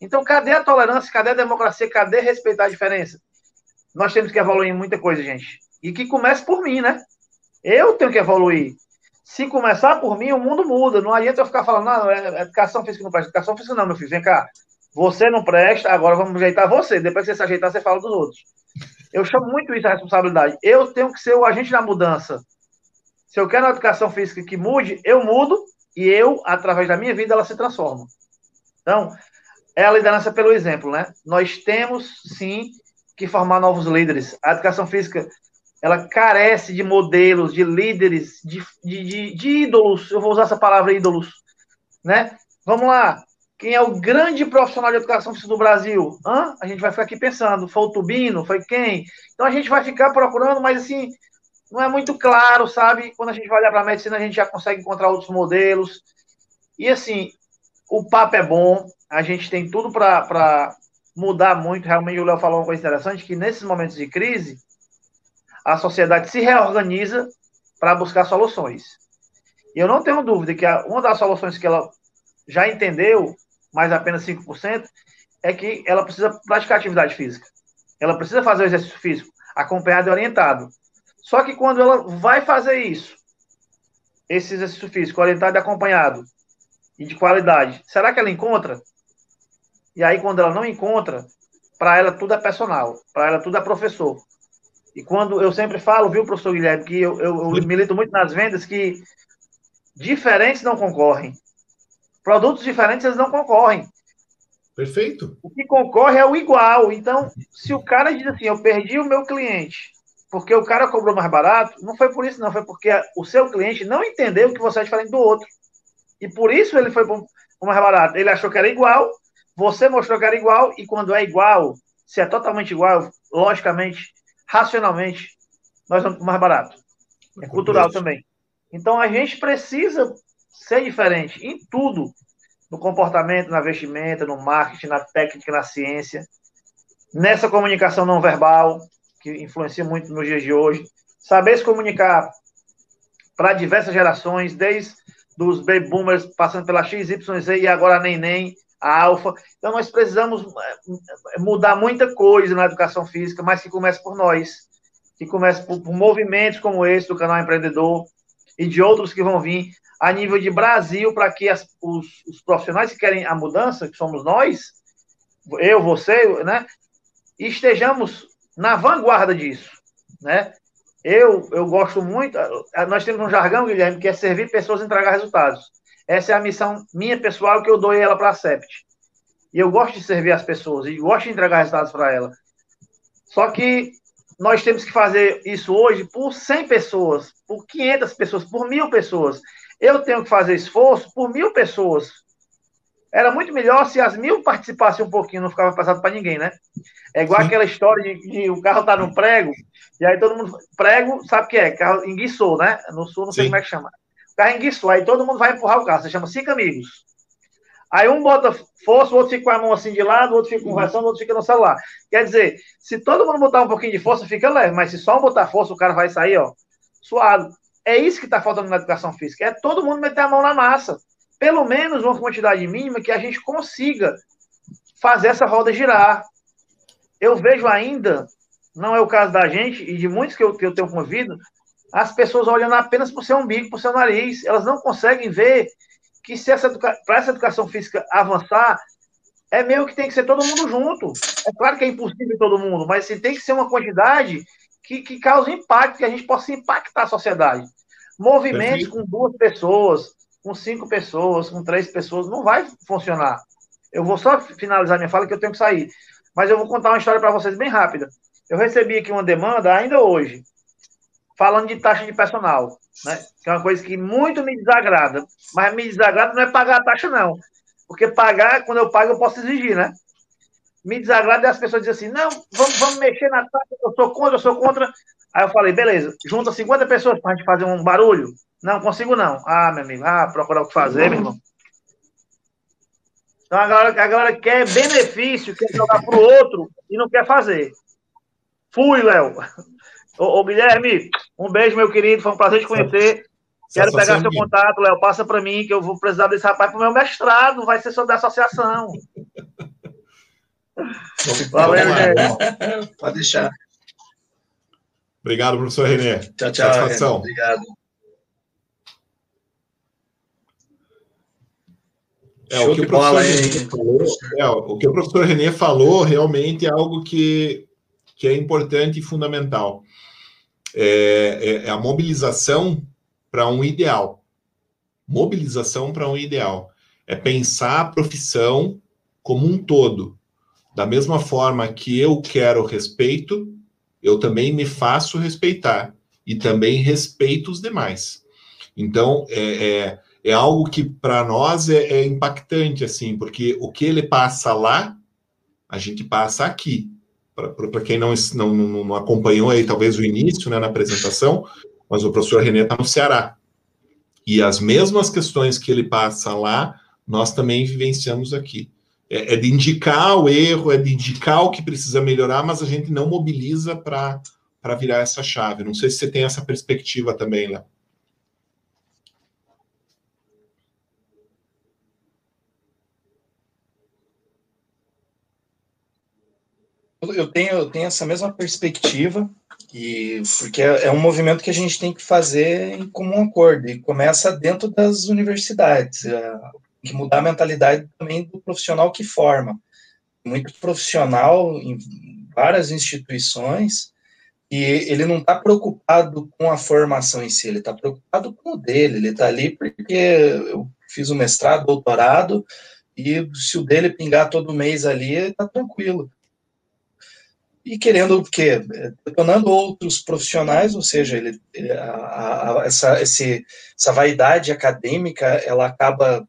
Então, cadê a tolerância? Cadê a democracia? Cadê respeitar a diferença? Nós temos que evoluir em muita coisa, gente. E que comece por mim, né? Eu tenho que evoluir. Se começar por mim, o mundo muda. Não adianta eu ficar falando, não, é educação física não presta. Educação física não, meu filho. Vem cá. Você não presta, agora vamos ajeitar você. Depois que você se ajeitar, você fala dos outros. Eu chamo muito isso a responsabilidade. Eu tenho que ser o agente da mudança. Se eu quero uma educação física que mude, eu mudo e eu, através da minha vida, ela se transforma. Então, é a liderança pelo exemplo, né? Nós temos, sim, que formar novos líderes. A educação física, ela carece de modelos, de líderes, de, de, de, de ídolos. Eu vou usar essa palavra ídolos, né? Vamos lá. Quem é o grande profissional de educação física do Brasil? Hã? A gente vai ficar aqui pensando. Foi o Tubino? Foi quem? Então a gente vai ficar procurando, mas assim, não é muito claro, sabe? Quando a gente vai olhar para a medicina, a gente já consegue encontrar outros modelos. E assim, o papo é bom, a gente tem tudo para mudar muito. Realmente, o Léo falou uma coisa interessante: que nesses momentos de crise, a sociedade se reorganiza para buscar soluções. E eu não tenho dúvida que uma das soluções que ela já entendeu, mais apenas 5%, é que ela precisa praticar atividade física. Ela precisa fazer o exercício físico, acompanhado e orientado. Só que quando ela vai fazer isso, esse exercício físico orientado e acompanhado, e de qualidade, será que ela encontra? E aí, quando ela não encontra, para ela tudo é personal, para ela tudo é professor. E quando eu sempre falo, viu, professor Guilherme, que eu, eu, eu milito muito nas vendas que diferentes não concorrem. Produtos diferentes eles não concorrem. Perfeito. O que concorre é o igual. Então, se o cara diz assim, eu perdi o meu cliente porque o cara cobrou mais barato, não foi por isso, não, foi porque o seu cliente não entendeu que você é diferente do outro. E por isso ele foi por mais barato. Ele achou que era igual, você mostrou que era igual, e quando é igual, se é totalmente igual, logicamente, racionalmente, nós vamos mais barato. É cultural também. Então a gente precisa ser diferente em tudo no comportamento, na vestimenta, no marketing, na técnica, na ciência, nessa comunicação não verbal, que influencia muito nos dias de hoje. Saber se comunicar para diversas gerações, desde dos baby boomers, passando pela X, Y, Z e agora nem nem a alfa. Então nós precisamos é, mudar muita coisa na educação física, mas que comece por nós, que comece por, por movimentos como esse do canal Empreendedor e de outros que vão vir a nível de Brasil, para que as, os, os, profissionais que querem a mudança, que somos nós, eu, você, né, estejamos na vanguarda disso, né? Eu, eu gosto muito, nós temos um jargão, Guilherme, que é servir pessoas e entregar resultados. Essa é a missão minha pessoal que eu dou ela para a Sept. E eu gosto de servir as pessoas e gosto de entregar resultados para ela. Só que nós temos que fazer isso hoje por 100 pessoas, por 500 pessoas, por mil pessoas. Eu tenho que fazer esforço por mil pessoas. Era muito melhor se as mil participassem um pouquinho, não ficava pesado para ninguém, né? É igual Sim. aquela história de, o carro tá no prego, e aí todo mundo. Prego, sabe o que é? Carro enguiçou, né? No sul, não sei Sim. como é que chama. O carro enguiçou, aí todo mundo vai empurrar o carro. Você chama cinco amigos. Aí um bota força, o outro fica com a mão assim de lado, o outro fica conversando, o outro fica no celular. Quer dizer, se todo mundo botar um pouquinho de força, fica leve, mas se só um botar força, o cara vai sair, ó, suado. É isso que está faltando na educação física, é todo mundo meter a mão na massa. Pelo menos uma quantidade mínima que a gente consiga fazer essa roda girar eu vejo ainda, não é o caso da gente e de muitos que eu, que eu tenho convido, as pessoas olhando apenas para o seu umbigo, para o seu nariz. Elas não conseguem ver que se essa para essa educação física avançar, é meio que tem que ser todo mundo junto. É claro que é impossível todo mundo, mas assim, tem que ser uma quantidade que, que cause impacto, que a gente possa impactar a sociedade. Movimentos Perfeito. com duas pessoas, com cinco pessoas, com três pessoas, não vai funcionar. Eu vou só finalizar minha fala que eu tenho que sair. Mas eu vou contar uma história para vocês bem rápida. Eu recebi aqui uma demanda ainda hoje, falando de taxa de personal, né? Que é uma coisa que muito me desagrada. Mas me desagrada não é pagar a taxa, não. Porque pagar, quando eu pago, eu posso exigir, né? Me desagrada é as pessoas dizem assim: não, vamos, vamos mexer na taxa, eu sou contra, eu sou contra. Aí eu falei: beleza, junta 50 pessoas para a gente fazer um barulho. Não, consigo não. Ah, meu amigo, ah, procurar o que fazer, meu irmão. Então a galera, a galera quer benefício, quer jogar pro outro e não quer fazer. Fui, Léo. Ô, ô, Guilherme, um beijo, meu querido. Foi um prazer te conhecer. Quero pegar seu contato, Léo. Passa para mim que eu vou precisar desse rapaz para o meu mestrado. Vai ser sobre a associação. Valeu, gente. Pode deixar. Obrigado, professor Renê. Tchau, tchau. Satisfação. Obrigado. É, o que o, professor Renê falou, é, o que o professor Renê falou realmente é algo que, que é importante e fundamental. É, é, é a mobilização para um ideal. Mobilização para um ideal. É pensar a profissão como um todo. Da mesma forma que eu quero respeito, eu também me faço respeitar. E também respeito os demais. Então, é, é é algo que para nós é, é, impactante, assim, porque o que ele passa lá, a gente passa aqui. Para quem não, não, não, acompanhou aí, talvez o início né, na apresentação, mas o professor Renê está no Ceará. E as mesmas questões que ele passa lá, nós também vivenciamos aqui. É, é de indicar o erro, é de indicar o que precisa melhorar, mas a gente não mobiliza para virar essa chave. Não sei se você tem essa perspectiva também, Léo. Eu tenho, eu tenho essa mesma perspectiva, e, porque é, é um movimento que a gente tem que fazer em comum acordo, e começa dentro das universidades, é, que mudar a mentalidade também do profissional que forma. Muito profissional em várias instituições, e ele não está preocupado com a formação em si, ele está preocupado com o dele, ele está ali porque eu fiz o mestrado, doutorado, e se o dele pingar todo mês ali, está tranquilo e querendo o quê? Detonando outros profissionais, ou seja, ele, a, a, essa, esse, essa vaidade acadêmica, ela acaba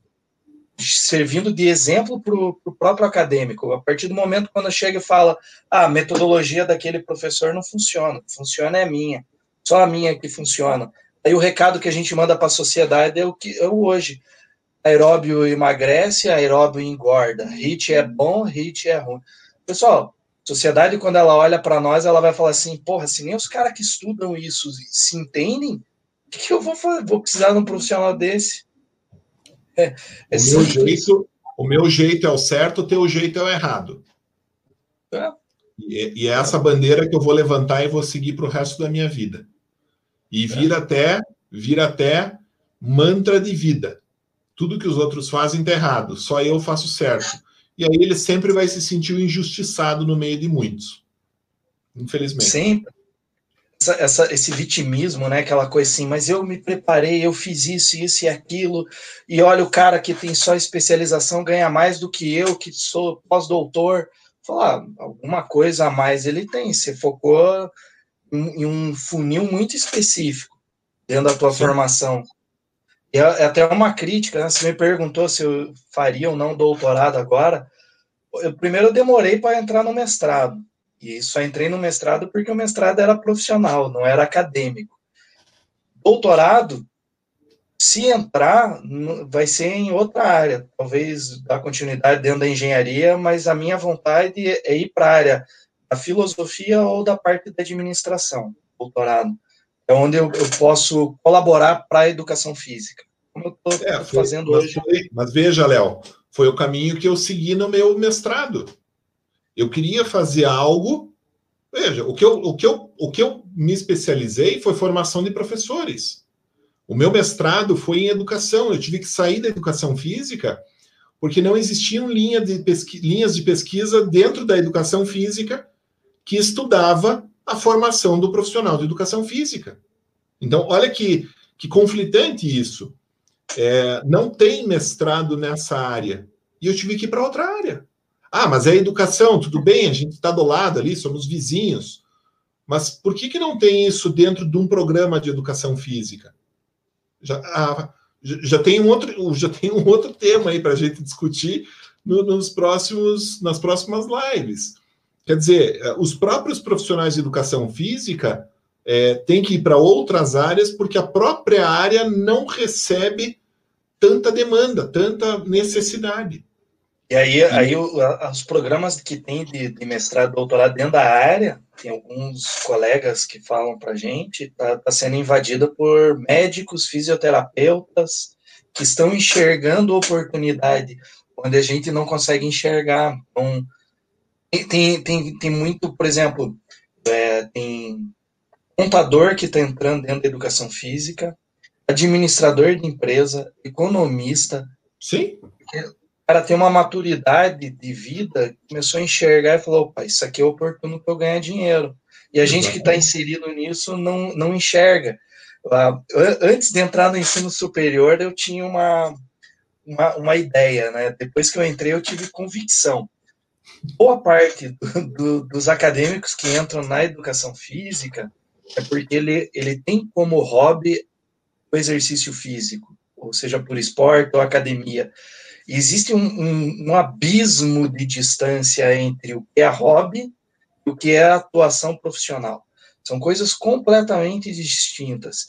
servindo de exemplo para o próprio acadêmico. A partir do momento quando chega e fala, ah, a metodologia daquele professor não funciona, funciona é a minha, só a minha que funciona. Aí o recado que a gente manda para a sociedade é o que é o hoje. Aeróbio emagrece, aeróbio engorda. HIT é bom, HIT é ruim. Pessoal, sociedade, quando ela olha para nós, ela vai falar assim: porra, se nem os caras que estudam isso se entendem, o que, que, eu vou fazer? Vou precisar de um profissional desse? É, é o, meu jeito, o meu jeito é o certo, o teu jeito é o errado. É. E, e, é essa bandeira que eu vou levantar e vou seguir para o resto da minha vida. E vir é. até, vir até mantra de vida. Tudo que os outros fazem está errado, só eu faço certo. E aí ele sempre vai se sentir injustiçado no meio de muitos. Infelizmente. Sempre. Essa, essa, esse vitimismo, né? Aquela coisa assim, mas eu me preparei, eu fiz isso, isso e aquilo, e olha o cara que tem só especialização ganha mais do que eu, que sou pós-doutor. Falar, ah, alguma coisa a mais ele tem. Você focou em, em um funil muito específico dentro da tua Sim. formação. E é, é até uma crítica, né? Você me perguntou se eu faria ou não doutorado agora. Eu, primeiro eu demorei para entrar no mestrado. E só entrei no mestrado porque o mestrado era profissional, não era acadêmico. Doutorado, se entrar, vai ser em outra área, talvez dar continuidade dentro da engenharia, mas a minha vontade é ir para a área da filosofia ou da parte da administração, doutorado é onde eu, eu posso colaborar para a educação física. Como eu estou é, fazendo mas hoje. Foi, mas veja, Léo, foi o caminho que eu segui no meu mestrado. Eu queria fazer algo. Veja, o que eu, o que eu, o que eu me especializei foi formação de professores. O meu mestrado foi em educação. Eu tive que sair da educação física porque não existiam linha de linhas de pesquisa dentro da educação física que estudava a formação do profissional de educação física. Então, olha que, que conflitante isso. É, não tem mestrado nessa área. E eu tive que ir para outra área. Ah, mas é educação, tudo bem, a gente está do lado ali, somos vizinhos. Mas por que, que não tem isso dentro de um programa de educação física? Já, ah, já, tem, um outro, já tem um outro tema aí para a gente discutir no, nos próximos, nas próximas lives. Quer dizer, eh, os próprios profissionais de educação física é, têm que ir para outras áreas porque a própria área não recebe tanta demanda, tanta necessidade. E aí, aí os programas que tem de, de mestrado doutorado dentro da área, tem alguns colegas que falam para gente, está tá sendo invadida por médicos, fisioterapeutas, que estão enxergando oportunidade onde a gente não consegue enxergar. Então, tem, tem, tem muito, por exemplo, é, tem contador que está entrando dentro da educação física, administrador de empresa, economista. Sim. O cara tem uma maturidade de vida, começou a enxergar e falou: opa, isso aqui é oportuno para eu ganhar dinheiro. E a gente que está inserido nisso não, não enxerga. Antes de entrar no ensino superior, eu tinha uma, uma, uma ideia, né? Depois que eu entrei, eu tive convicção boa parte do, do, dos acadêmicos que entram na educação física é porque ele, ele tem como hobby o exercício físico, ou seja, por esporte ou academia. E existe um, um, um abismo de distância entre o que é hobby e o que é atuação profissional. São coisas completamente distintas.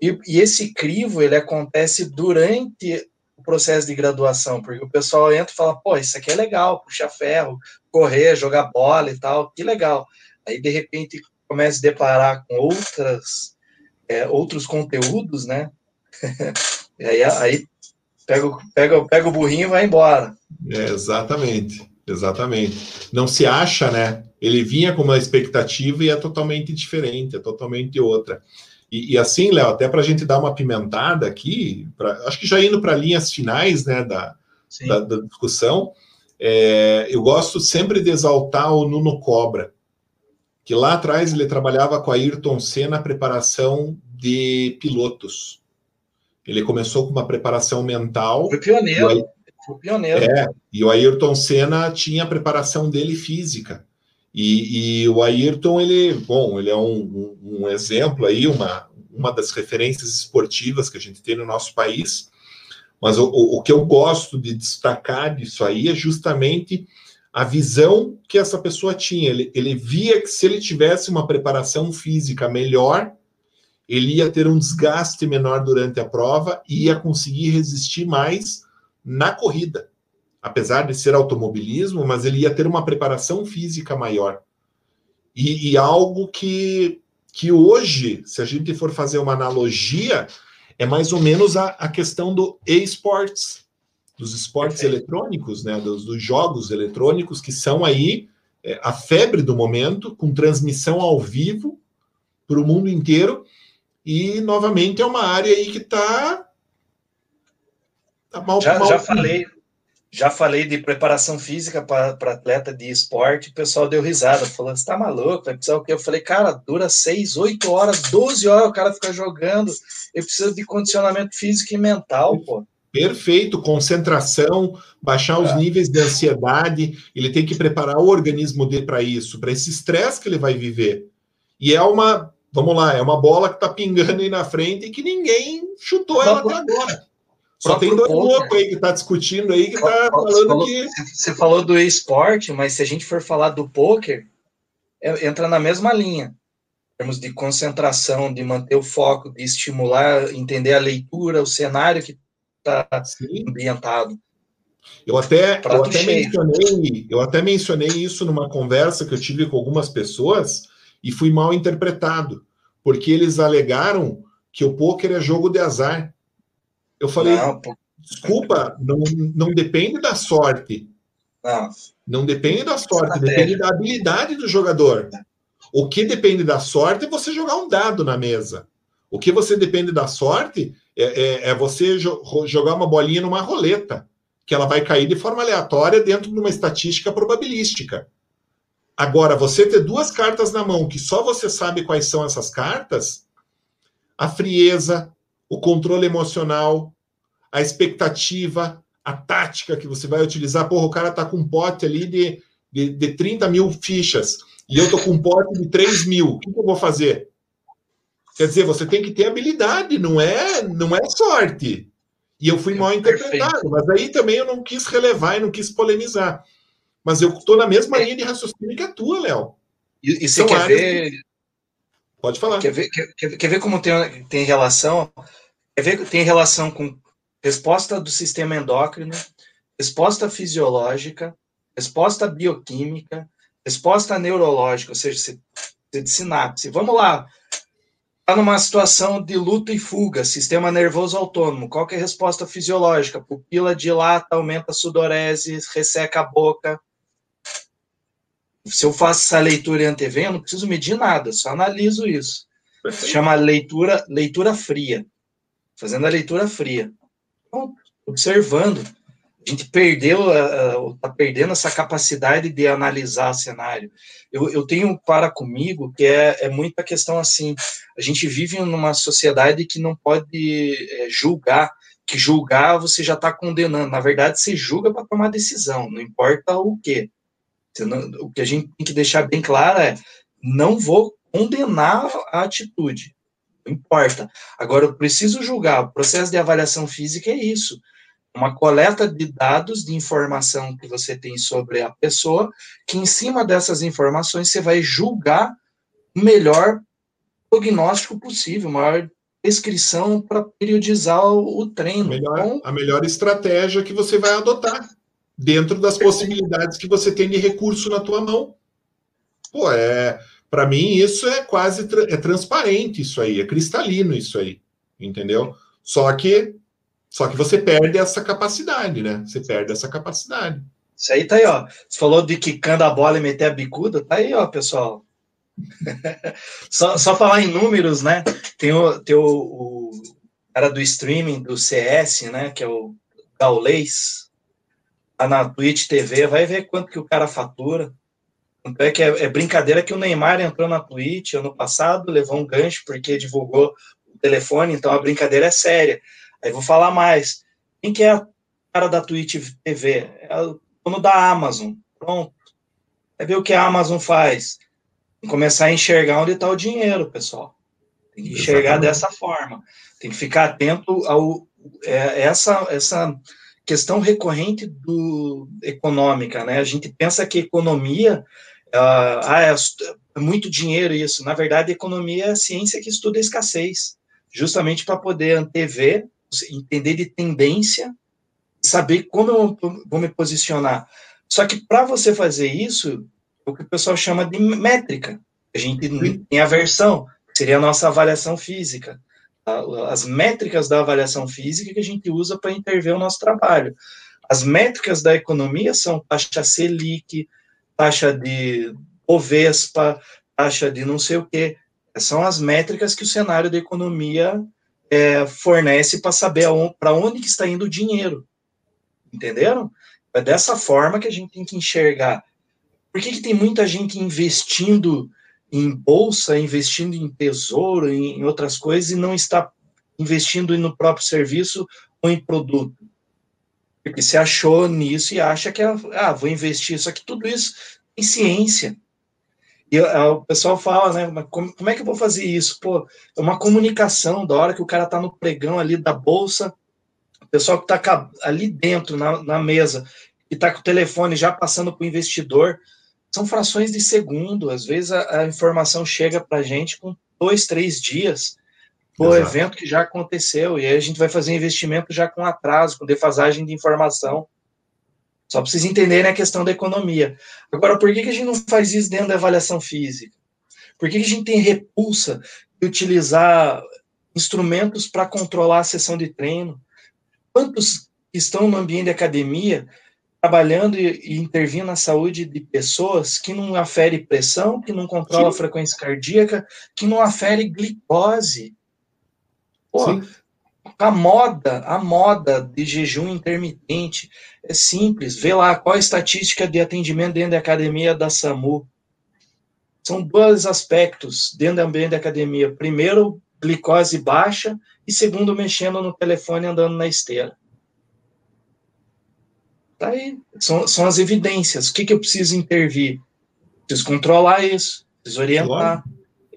E, e, esse crivo, ele acontece durante o processo de graduação, porque o pessoal entra e fala, pô, isso aqui é legal, puxar ferro, correr, jogar bola e tal, que legal. Aí, de repente, começa a deparar com outras, é, outros conteúdos, né? aí, aí pega, pega, pega o burrinho e vai embora. É, exatamente, exatamente. Não se acha, né? Ele vinha com uma expectativa e é totalmente diferente, é totalmente outra. E, e assim, Léo, até para a gente dar uma pimentada aqui, pra, acho que já indo para linhas finais né, da, da, da, discussão, é, eu gosto sempre de exaltar o Nuno Cobra, que lá atrás ele trabalhava com a Ayrton Senna na preparação de pilotos. Ele começou com uma preparação mental. Foi pioneiro. Foi pioneiro. É, e o Ayrton Senna tinha a preparação dele física. E, e o Ayrton, ele, bom, ele é um, um, um, exemplo aí, uma, uma das referências esportivas que a gente tem no nosso país. Mas o, o, que eu gosto de destacar disso aí é justamente a visão que essa pessoa tinha. Ele, ele via que se ele tivesse uma preparação física melhor, ele ia ter um desgaste menor durante a prova e ia conseguir resistir mais na corrida. Apesar de ser automobilismo, mas ele ia ter uma preparação física maior. E, e algo que, que hoje, se a gente for fazer uma analogia, é mais ou menos a, a questão do e-sports, dos esportes eletrônicos, né, dos, dos, jogos eletrônicos, que são aí é, a febre do momento, com transmissão ao vivo para o mundo inteiro, e, novamente, é uma área aí que está tá mal, já, mal já falei já falei de preparação física para atleta de esporte, o pessoal deu risada, falando, você tá maluco, vai precisar o quê? Eu falei, cara, dura 6, 8 horas, 12 horas o cara fica jogando, eu preciso de condicionamento físico e mental, pô. Perfeito, concentração, baixar os é. níveis de ansiedade, ele tem que preparar o organismo dele para isso, para esse estresse que ele vai viver. E é uma Vamos lá, é uma bola que tá pingando aí na frente e que ninguém chutou ela até agora. Só tem dois loucos aí que tá discutindo aí, que tá falando falou, que. Você falou do esporte, mas se a gente for falar do poker, é, entra na mesma linha. Em termos de concentração, de manter o foco, de estimular, entender a leitura, o cenário que está ambientado. Eu até, eu até mencionei, eu até mencionei isso numa conversa que eu tive com algumas pessoas e fui mal interpretado, porque eles alegaram que o pôquer é jogo de azar. Eu falei, não, desculpa, não, não depende da sorte. Não. Não depende da sorte, depende da habilidade do jogador. O que depende da sorte é você jogar um dado na mesa. O que você depende da sorte é, é, é você jo jogar uma bolinha numa roleta, que ela vai cair de forma aleatória dentro de uma estatística probabilística. Agora, você ter duas cartas na mão que só você sabe quais são essas cartas, a frieza, o controle emocional, a expectativa, a tática que você vai utilizar. Porra, o cara tá com um pote ali de, de, de 30 mil fichas e eu tô com um pote de 3 mil. O que, que eu vou fazer? Quer dizer, você tem que ter habilidade, não é, não é sorte. E eu fui mal interpretado, mas aí também eu não quis relevar e não quis polemizar. Mas eu estou na mesma é. linha de raciocínio que a tua, Léo. E, e você quer ver. Que... Pode falar. Quer ver, quer, quer ver como tem, tem relação? Ver tem relação com resposta do sistema endócrino, resposta fisiológica, resposta bioquímica, resposta neurológica, ou seja, de sinapse. Vamos lá. Está numa situação de luta e fuga, sistema nervoso autônomo. Qual é a resposta fisiológica? Pupila dilata, aumenta a sudorese, resseca a boca, se eu faço essa leitura em antevém, eu não preciso medir nada, só analiso isso. Perfeito. Chama leitura, leitura fria. Fazendo a leitura fria. Observando. A gente perdeu, está perdendo essa capacidade de analisar cenário. Eu, eu tenho para comigo que é, é muita questão assim. A gente vive numa sociedade que não pode é, julgar, que julgar você já está condenando. Na verdade, você julga para tomar decisão, não importa o quê. O que a gente tem que deixar bem claro é: não vou condenar a atitude, importa. Agora, eu preciso julgar. O processo de avaliação física é isso. uma coleta de dados, de informação que você tem sobre a pessoa, que em cima dessas informações você vai julgar o melhor prognóstico possível, maior prescrição para periodizar o, o treino. A melhor, então, a melhor estratégia que você vai adotar dentro das possibilidades que você tem de recurso na tua mão. Pô, é, para mim isso é quase é transparente isso aí, é cristalino isso aí, entendeu? Só que só que você perde essa capacidade, né? Você perde essa capacidade. Isso aí tá aí, ó. Você falou de quicando a bola e meter a bicuda, tá aí, ó, pessoal. só, só falar em números, né? Tem o, tem o, o cara do streaming do CS, né? Que é o Gaulês, tá na Twitch TV, vai ver quanto que o cara fatura. Tanto é que é, é, brincadeira que o Neymar entrou na Twitch ano passado, levou um gancho porque divulgou o telefone, então a brincadeira é séria. Aí vou falar mais. Quem que é o cara da Twitch TV? É o dono da Amazon. Pronto. Vai ver o que a Amazon faz começar a enxergar onde está o dinheiro, pessoal. Tem que enxergar Exatamente. dessa forma. Tem que ficar atento ao é, essa essa questão recorrente do econômica, né? A gente pensa que economia uh, ah, é, é muito dinheiro isso. Na verdade, economia é a ciência que estuda a escassez, justamente para poder antever, entender de tendência, saber como eu vou me posicionar. Só que para você fazer isso, o que o pessoal chama de métrica. A gente Sim. tem a versão, que seria a nossa avaliação física. As métricas da avaliação física que a gente usa para intervir o nosso trabalho. As métricas da economia são taxa Selic, taxa de Ovespa, taxa de não sei o quê. São as métricas que o cenário da economia é, fornece para saber para onde que está indo o dinheiro. Entenderam? É dessa forma que a gente tem que enxergar por que, que tem muita gente investindo em bolsa, investindo em tesouro, em, em outras coisas, e não está investindo no próprio serviço ou em produto? Porque se achou nisso e acha que, ah, vou investir. Só que tudo isso tem ciência. E o pessoal fala, né, como, como, é que eu vou fazer isso? Pô, é uma comunicação da hora que o cara tá no pregão ali da bolsa, o pessoal que tá ali dentro, na, na mesa, e tá com o telefone já passando para o investidor, são frações de segundo. Às vezes a, a informação chega para a gente com dois, três dias do evento que já aconteceu. E aí a gente vai fazer investimento já com atraso, com defasagem de informação. Só para vocês entenderem a questão da economia. Agora, por que, que a gente não faz isso dentro da avaliação física? Por que, que a gente tem repulsa de utilizar instrumentos para controlar a sessão de treino? Quantos estão no ambiente de academia trabalhando e, e intervindo na saúde de pessoas que não afere pressão, que não controla Sim. a frequência cardíaca, que não afere glicose. Pô, a moda, a moda de jejum intermitente é simples. Vê lá qual a estatística de atendimento dentro da academia da SAMU. São dois aspectos dentro do ambiente da academia. Primeiro, glicose baixa, e segundo, mexendo no telefone andando na esteira. Tá aí. São, são as evidências. O que, que eu preciso intervir? Preciso controlar isso, preciso orientar. Claro.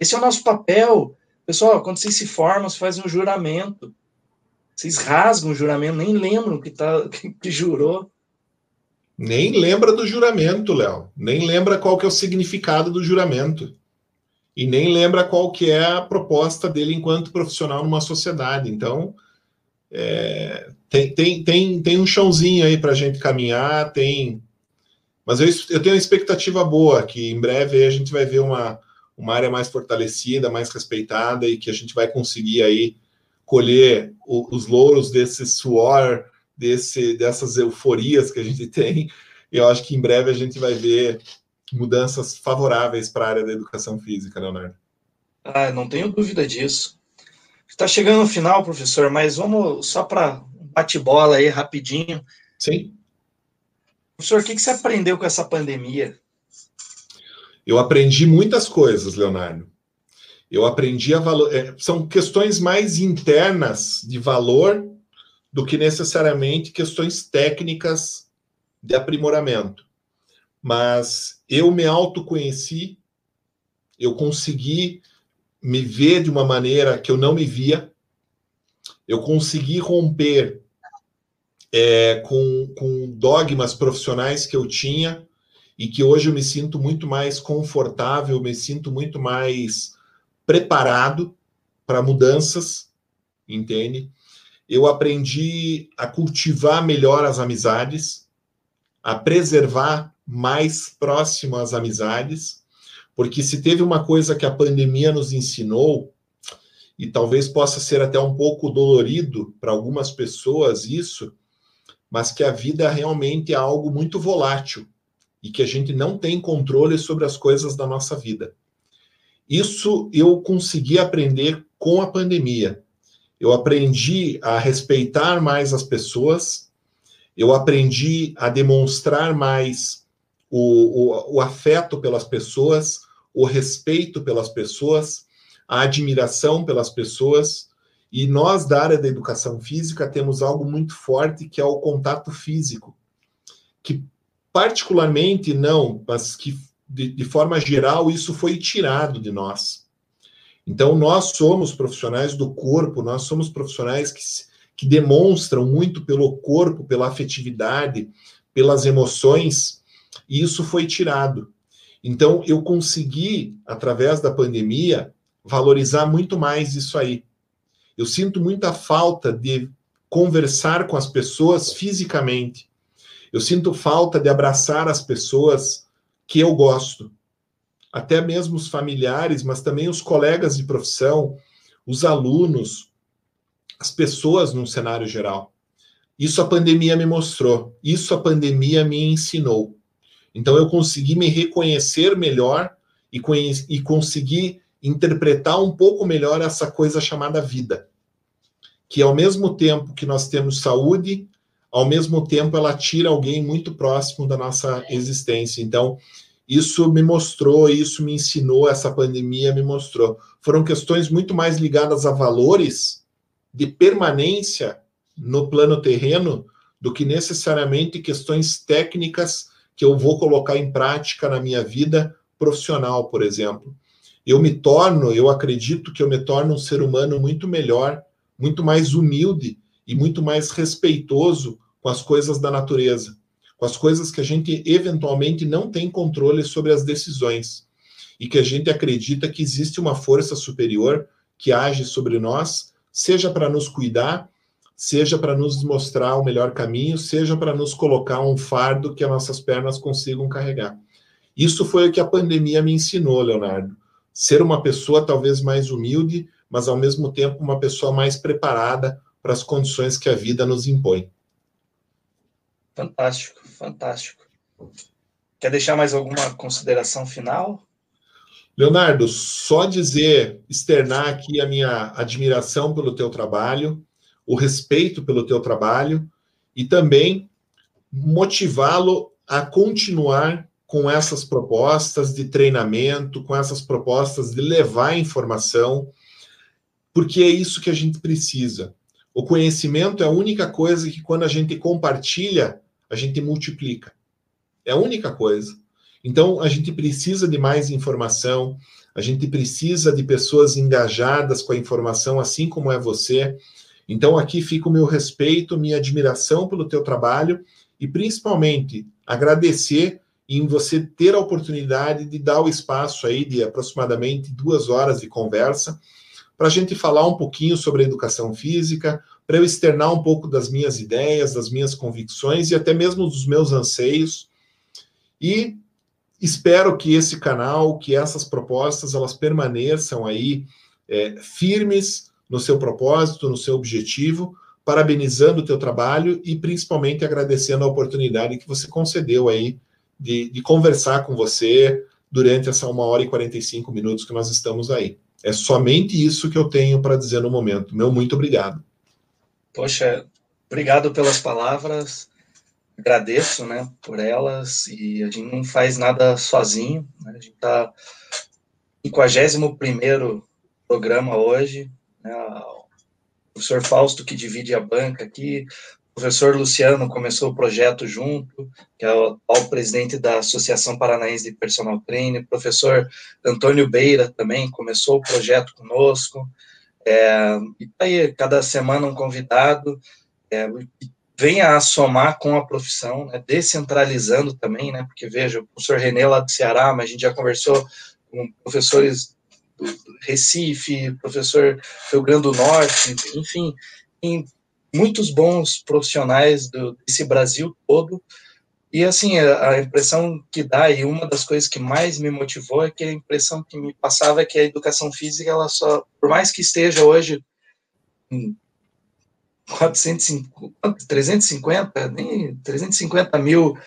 Esse é o nosso papel. Pessoal, quando vocês se formam, vocês fazem um juramento. Vocês rasgam o juramento, nem lembram que, tá, que, que jurou. Nem lembra do juramento, Léo. Nem lembra qual que é o significado do juramento. E nem lembra qual que é a proposta dele enquanto profissional numa sociedade. Então, é, tem, tem, tem, tem um chãozinho aí para a gente caminhar, tem. Mas eu, eu tenho uma expectativa boa, que em breve a gente vai ver uma, uma área mais fortalecida, mais respeitada e que a gente vai conseguir aí colher o, os louros desse suor, desse, dessas euforias que a gente tem. E eu acho que em breve a gente vai ver mudanças favoráveis para a área da educação física, Leonardo. Ah, não tenho dúvida disso. Está chegando no final, professor, mas vamos só para bate-bola aí rapidinho. Sim. Professor, o que, que você aprendeu com essa pandemia? Eu aprendi muitas coisas, Leonardo. Eu aprendi a valor. É, são questões mais internas de valor do que necessariamente questões técnicas de aprimoramento. Mas eu me autoconheci, eu consegui me ver de uma maneira que eu não me via, eu consegui romper é, com, com dogmas profissionais que eu tinha e que hoje eu me sinto muito mais confortável, me sinto muito mais preparado para mudanças, entende? Eu aprendi a cultivar melhor as amizades, a preservar mais próximo as amizades, porque se teve uma coisa que a pandemia nos ensinou, e talvez possa ser até um pouco dolorido para algumas pessoas isso, mas que a vida realmente é algo muito volátil e que a gente não tem controle sobre as coisas da nossa vida. Isso eu consegui aprender com a pandemia. Eu aprendi a respeitar mais as pessoas, eu aprendi a demonstrar mais o, o, o afeto pelas pessoas, o respeito pelas pessoas, a admiração pelas pessoas. E nós, da área da educação física, temos algo muito forte que é o contato físico, que particularmente não, mas que de, de forma geral isso foi tirado de nós. Então, nós somos profissionais do corpo, nós somos profissionais que, que demonstram muito pelo corpo, pela afetividade, pelas emoções, e isso foi tirado. Então, eu consegui, através da pandemia, valorizar muito mais isso aí. Eu sinto muita falta de conversar com as pessoas fisicamente. Eu sinto falta de abraçar as pessoas que eu gosto. Até mesmo os familiares, mas também os colegas de profissão, os alunos, as pessoas num cenário geral. Isso a pandemia me mostrou, isso a pandemia me ensinou. Então eu consegui me reconhecer melhor e, e consegui interpretar um pouco melhor essa coisa chamada vida. Que ao mesmo tempo que nós temos saúde, ao mesmo tempo ela tira alguém muito próximo da nossa existência. Então, isso me mostrou, isso me ensinou, essa pandemia me mostrou. Foram questões muito mais ligadas a valores de permanência no plano terreno do que necessariamente questões técnicas que eu vou colocar em prática na minha vida profissional, por exemplo eu me torno, eu acredito que eu me torno um ser humano muito melhor, muito mais humilde e muito mais respeitoso com as coisas da natureza, com as coisas que a gente eventualmente não tem controle sobre as decisões e que a gente acredita que existe uma força superior que age sobre nós, seja para nos cuidar, seja para nos mostrar o melhor caminho, seja para nos colocar um fardo que as nossas pernas consigam carregar. Isso foi o que a pandemia me ensinou, Leonardo ser uma pessoa talvez mais humilde, mas ao mesmo tempo uma pessoa mais preparada para as condições que a vida nos impõe. Fantástico, fantástico. Quer deixar mais alguma consideração final? Leonardo, só dizer, externar aqui a minha admiração pelo teu trabalho, o respeito pelo teu trabalho e também motivá-lo a continuar com essas propostas de treinamento, com essas propostas de levar informação, porque é isso que a gente precisa. O conhecimento é a única coisa que, quando a gente compartilha, a gente multiplica. É a única coisa. Então, a gente precisa de mais informação, a gente precisa de pessoas engajadas com a informação, assim como é você. Então, aqui fica o meu respeito, minha admiração pelo teu trabalho e, principalmente, agradecer em você ter a oportunidade de dar o espaço aí de aproximadamente duas horas de conversa para a gente falar um pouquinho sobre a educação física, para eu externar um pouco das minhas ideias, das minhas convicções e até mesmo dos meus anseios. E espero que esse canal, que essas propostas, elas permaneçam aí é, firmes no seu propósito, no seu objetivo, parabenizando o teu trabalho e principalmente agradecendo a oportunidade que você concedeu aí de, de conversar com você durante essa uma hora e 45 minutos que nós estamos aí. É somente isso que eu tenho para dizer no momento. Meu muito obrigado. Poxa, obrigado pelas palavras. Agradeço, né, por elas. E a gente não faz nada sozinho. Né? A gente está 51 primeiro programa hoje. Né? O professor Fausto que divide a banca aqui, professor Luciano começou o projeto junto, que é o atual presidente da Associação Paranaense de Personal Training, o professor Antônio Beira também começou o projeto conosco, é, e tá aí, cada semana um convidado, é, venha a somar com a profissão, né, descentralizando também, né, porque veja, o professor René lá do Ceará, mas a gente já conversou com professores do Recife, professor Rio Grande do Norte, enfim, em muitos bons profissionais do, desse Brasil todo, e assim, a, impressão que dá, e uma das coisas que mais me motivou é que a impressão que me passava é que a educação física, ela só, por mais que esteja hoje 450, 350, nem 350 mil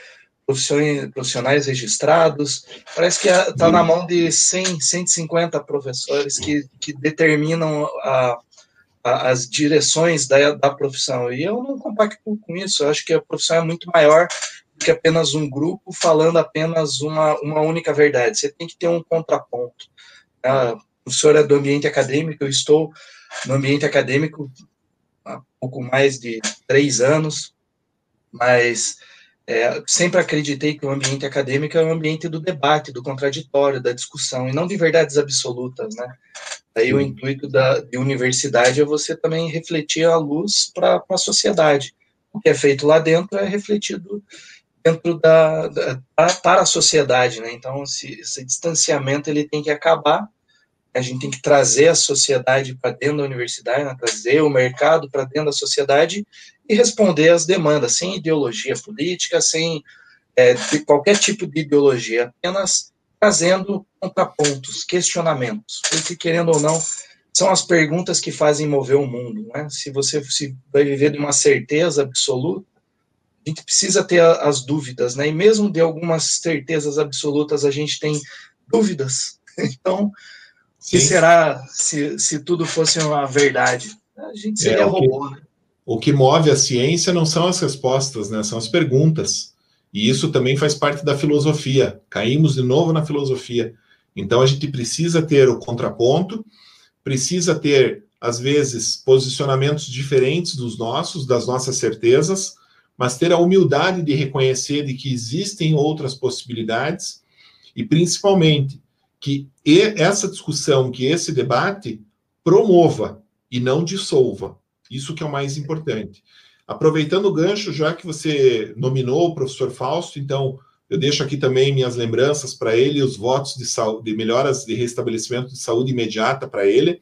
profissionais, registrados, parece que está na mão de 100, 150 professores que, que determinam a, as direções da, da profissão. E eu não compacto com isso, eu acho que a profissão é muito maior do que apenas um grupo falando apenas uma, uma única verdade. Você tem que ter um contraponto. Ah, o senhor é do ambiente acadêmico, eu estou no ambiente acadêmico há pouco mais de três anos, mas é, sempre acreditei que o ambiente acadêmico é um ambiente do debate, do contraditório, da discussão, e não de verdades absolutas, né? Aí o intuito da de universidade é você também refletir a luz para a sociedade. O que é feito lá dentro é refletido dentro da, da para a sociedade, né? Então esse, esse distanciamento ele tem que acabar a gente tem que trazer a sociedade para dentro da universidade, né, trazer o mercado para dentro da sociedade e responder às demandas, sem ideologia política, sem é, qualquer tipo de ideologia, apenas trazendo contrapontos, questionamentos, porque querendo ou não, são as perguntas que fazem mover o mundo. Né? Se você se vai viver de uma certeza absoluta, a gente precisa ter as dúvidas, né? E mesmo de algumas certezas absolutas, a gente tem dúvidas. Então, que será se, se tudo fosse uma verdade? A gente seria é, robô, né? O que move a ciência não são as respostas, né? São as perguntas. E isso também faz parte da filosofia. Caímos de novo na filosofia. Então a gente precisa ter o contraponto, precisa ter, às vezes, posicionamentos diferentes dos nossos, das nossas certezas, mas ter a humildade de reconhecer de que existem outras possibilidades e, principalmente, que essa discussão, que esse debate promova e não dissolva. Isso que é o mais importante. Aproveitando o gancho, já que você nominou o professor Fausto, então eu deixo aqui também minhas lembranças para ele, os votos de, saúde, de melhoras de restabelecimento de saúde imediata para ele.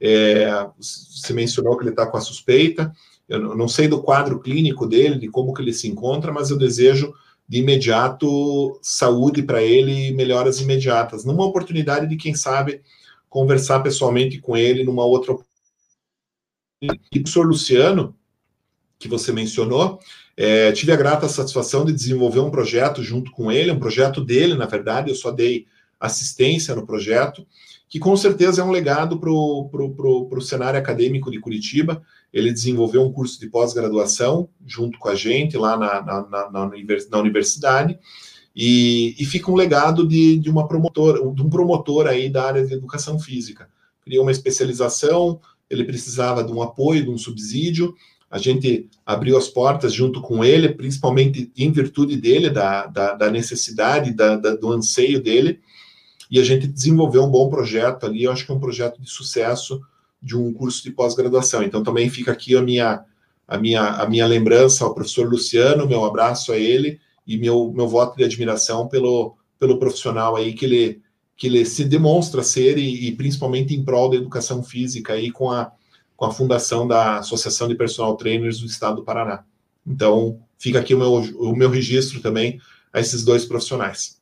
É, você mencionou que ele está com a suspeita. Eu não sei do quadro clínico dele, de como que ele se encontra, mas eu desejo de imediato saúde para ele e melhoras imediatas. Numa oportunidade de, quem sabe, conversar pessoalmente com ele numa outra oportunidade. E o professor Luciano, que você mencionou, é, tive a grata satisfação de desenvolver um projeto junto com ele, um projeto dele, na verdade, eu só dei assistência no projeto, que com certeza é um legado para o cenário acadêmico de Curitiba. Ele desenvolveu um curso de pós-graduação junto com a gente lá na, na, na, na universidade, e, e, fica um legado de, de uma promotora, de um promotor aí da área de educação física. Criou uma especialização, ele precisava de um apoio, de um subsídio, a gente abriu as portas junto com ele, principalmente em virtude dele, da, da, da necessidade, da, da, do anseio dele, e a gente desenvolveu um bom projeto ali, eu acho que é um projeto de sucesso de um curso de pós-graduação. Então também fica aqui a minha, a minha, a minha lembrança ao professor Luciano, meu abraço a ele e meu, meu voto de admiração pelo, pelo profissional aí que ele, que ele se demonstra ser e, e principalmente em prol da educação física aí com a, com a fundação da Associação de Personal Trainers do Estado do Paraná. Então, fica aqui o meu, o meu registro também a esses dois profissionais.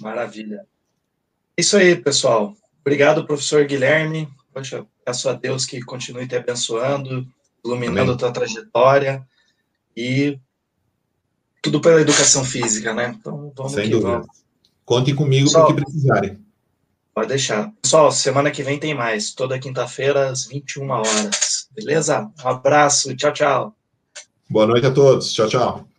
Maravilha. Isso aí, pessoal. Obrigado, professor Guilherme. Poxa, peço a Deus que continue te abençoando, iluminando Amém. a tua trajetória e tudo pela educação física, né? Então, vamos Sem que dúvida. vamos. Contem comigo para o que precisarem. Pode deixar. Pessoal, semana que vem tem mais. Toda quinta-feira, às 21 horas. Beleza? Um abraço. Tchau, tchau. Boa noite a todos. Tchau, tchau.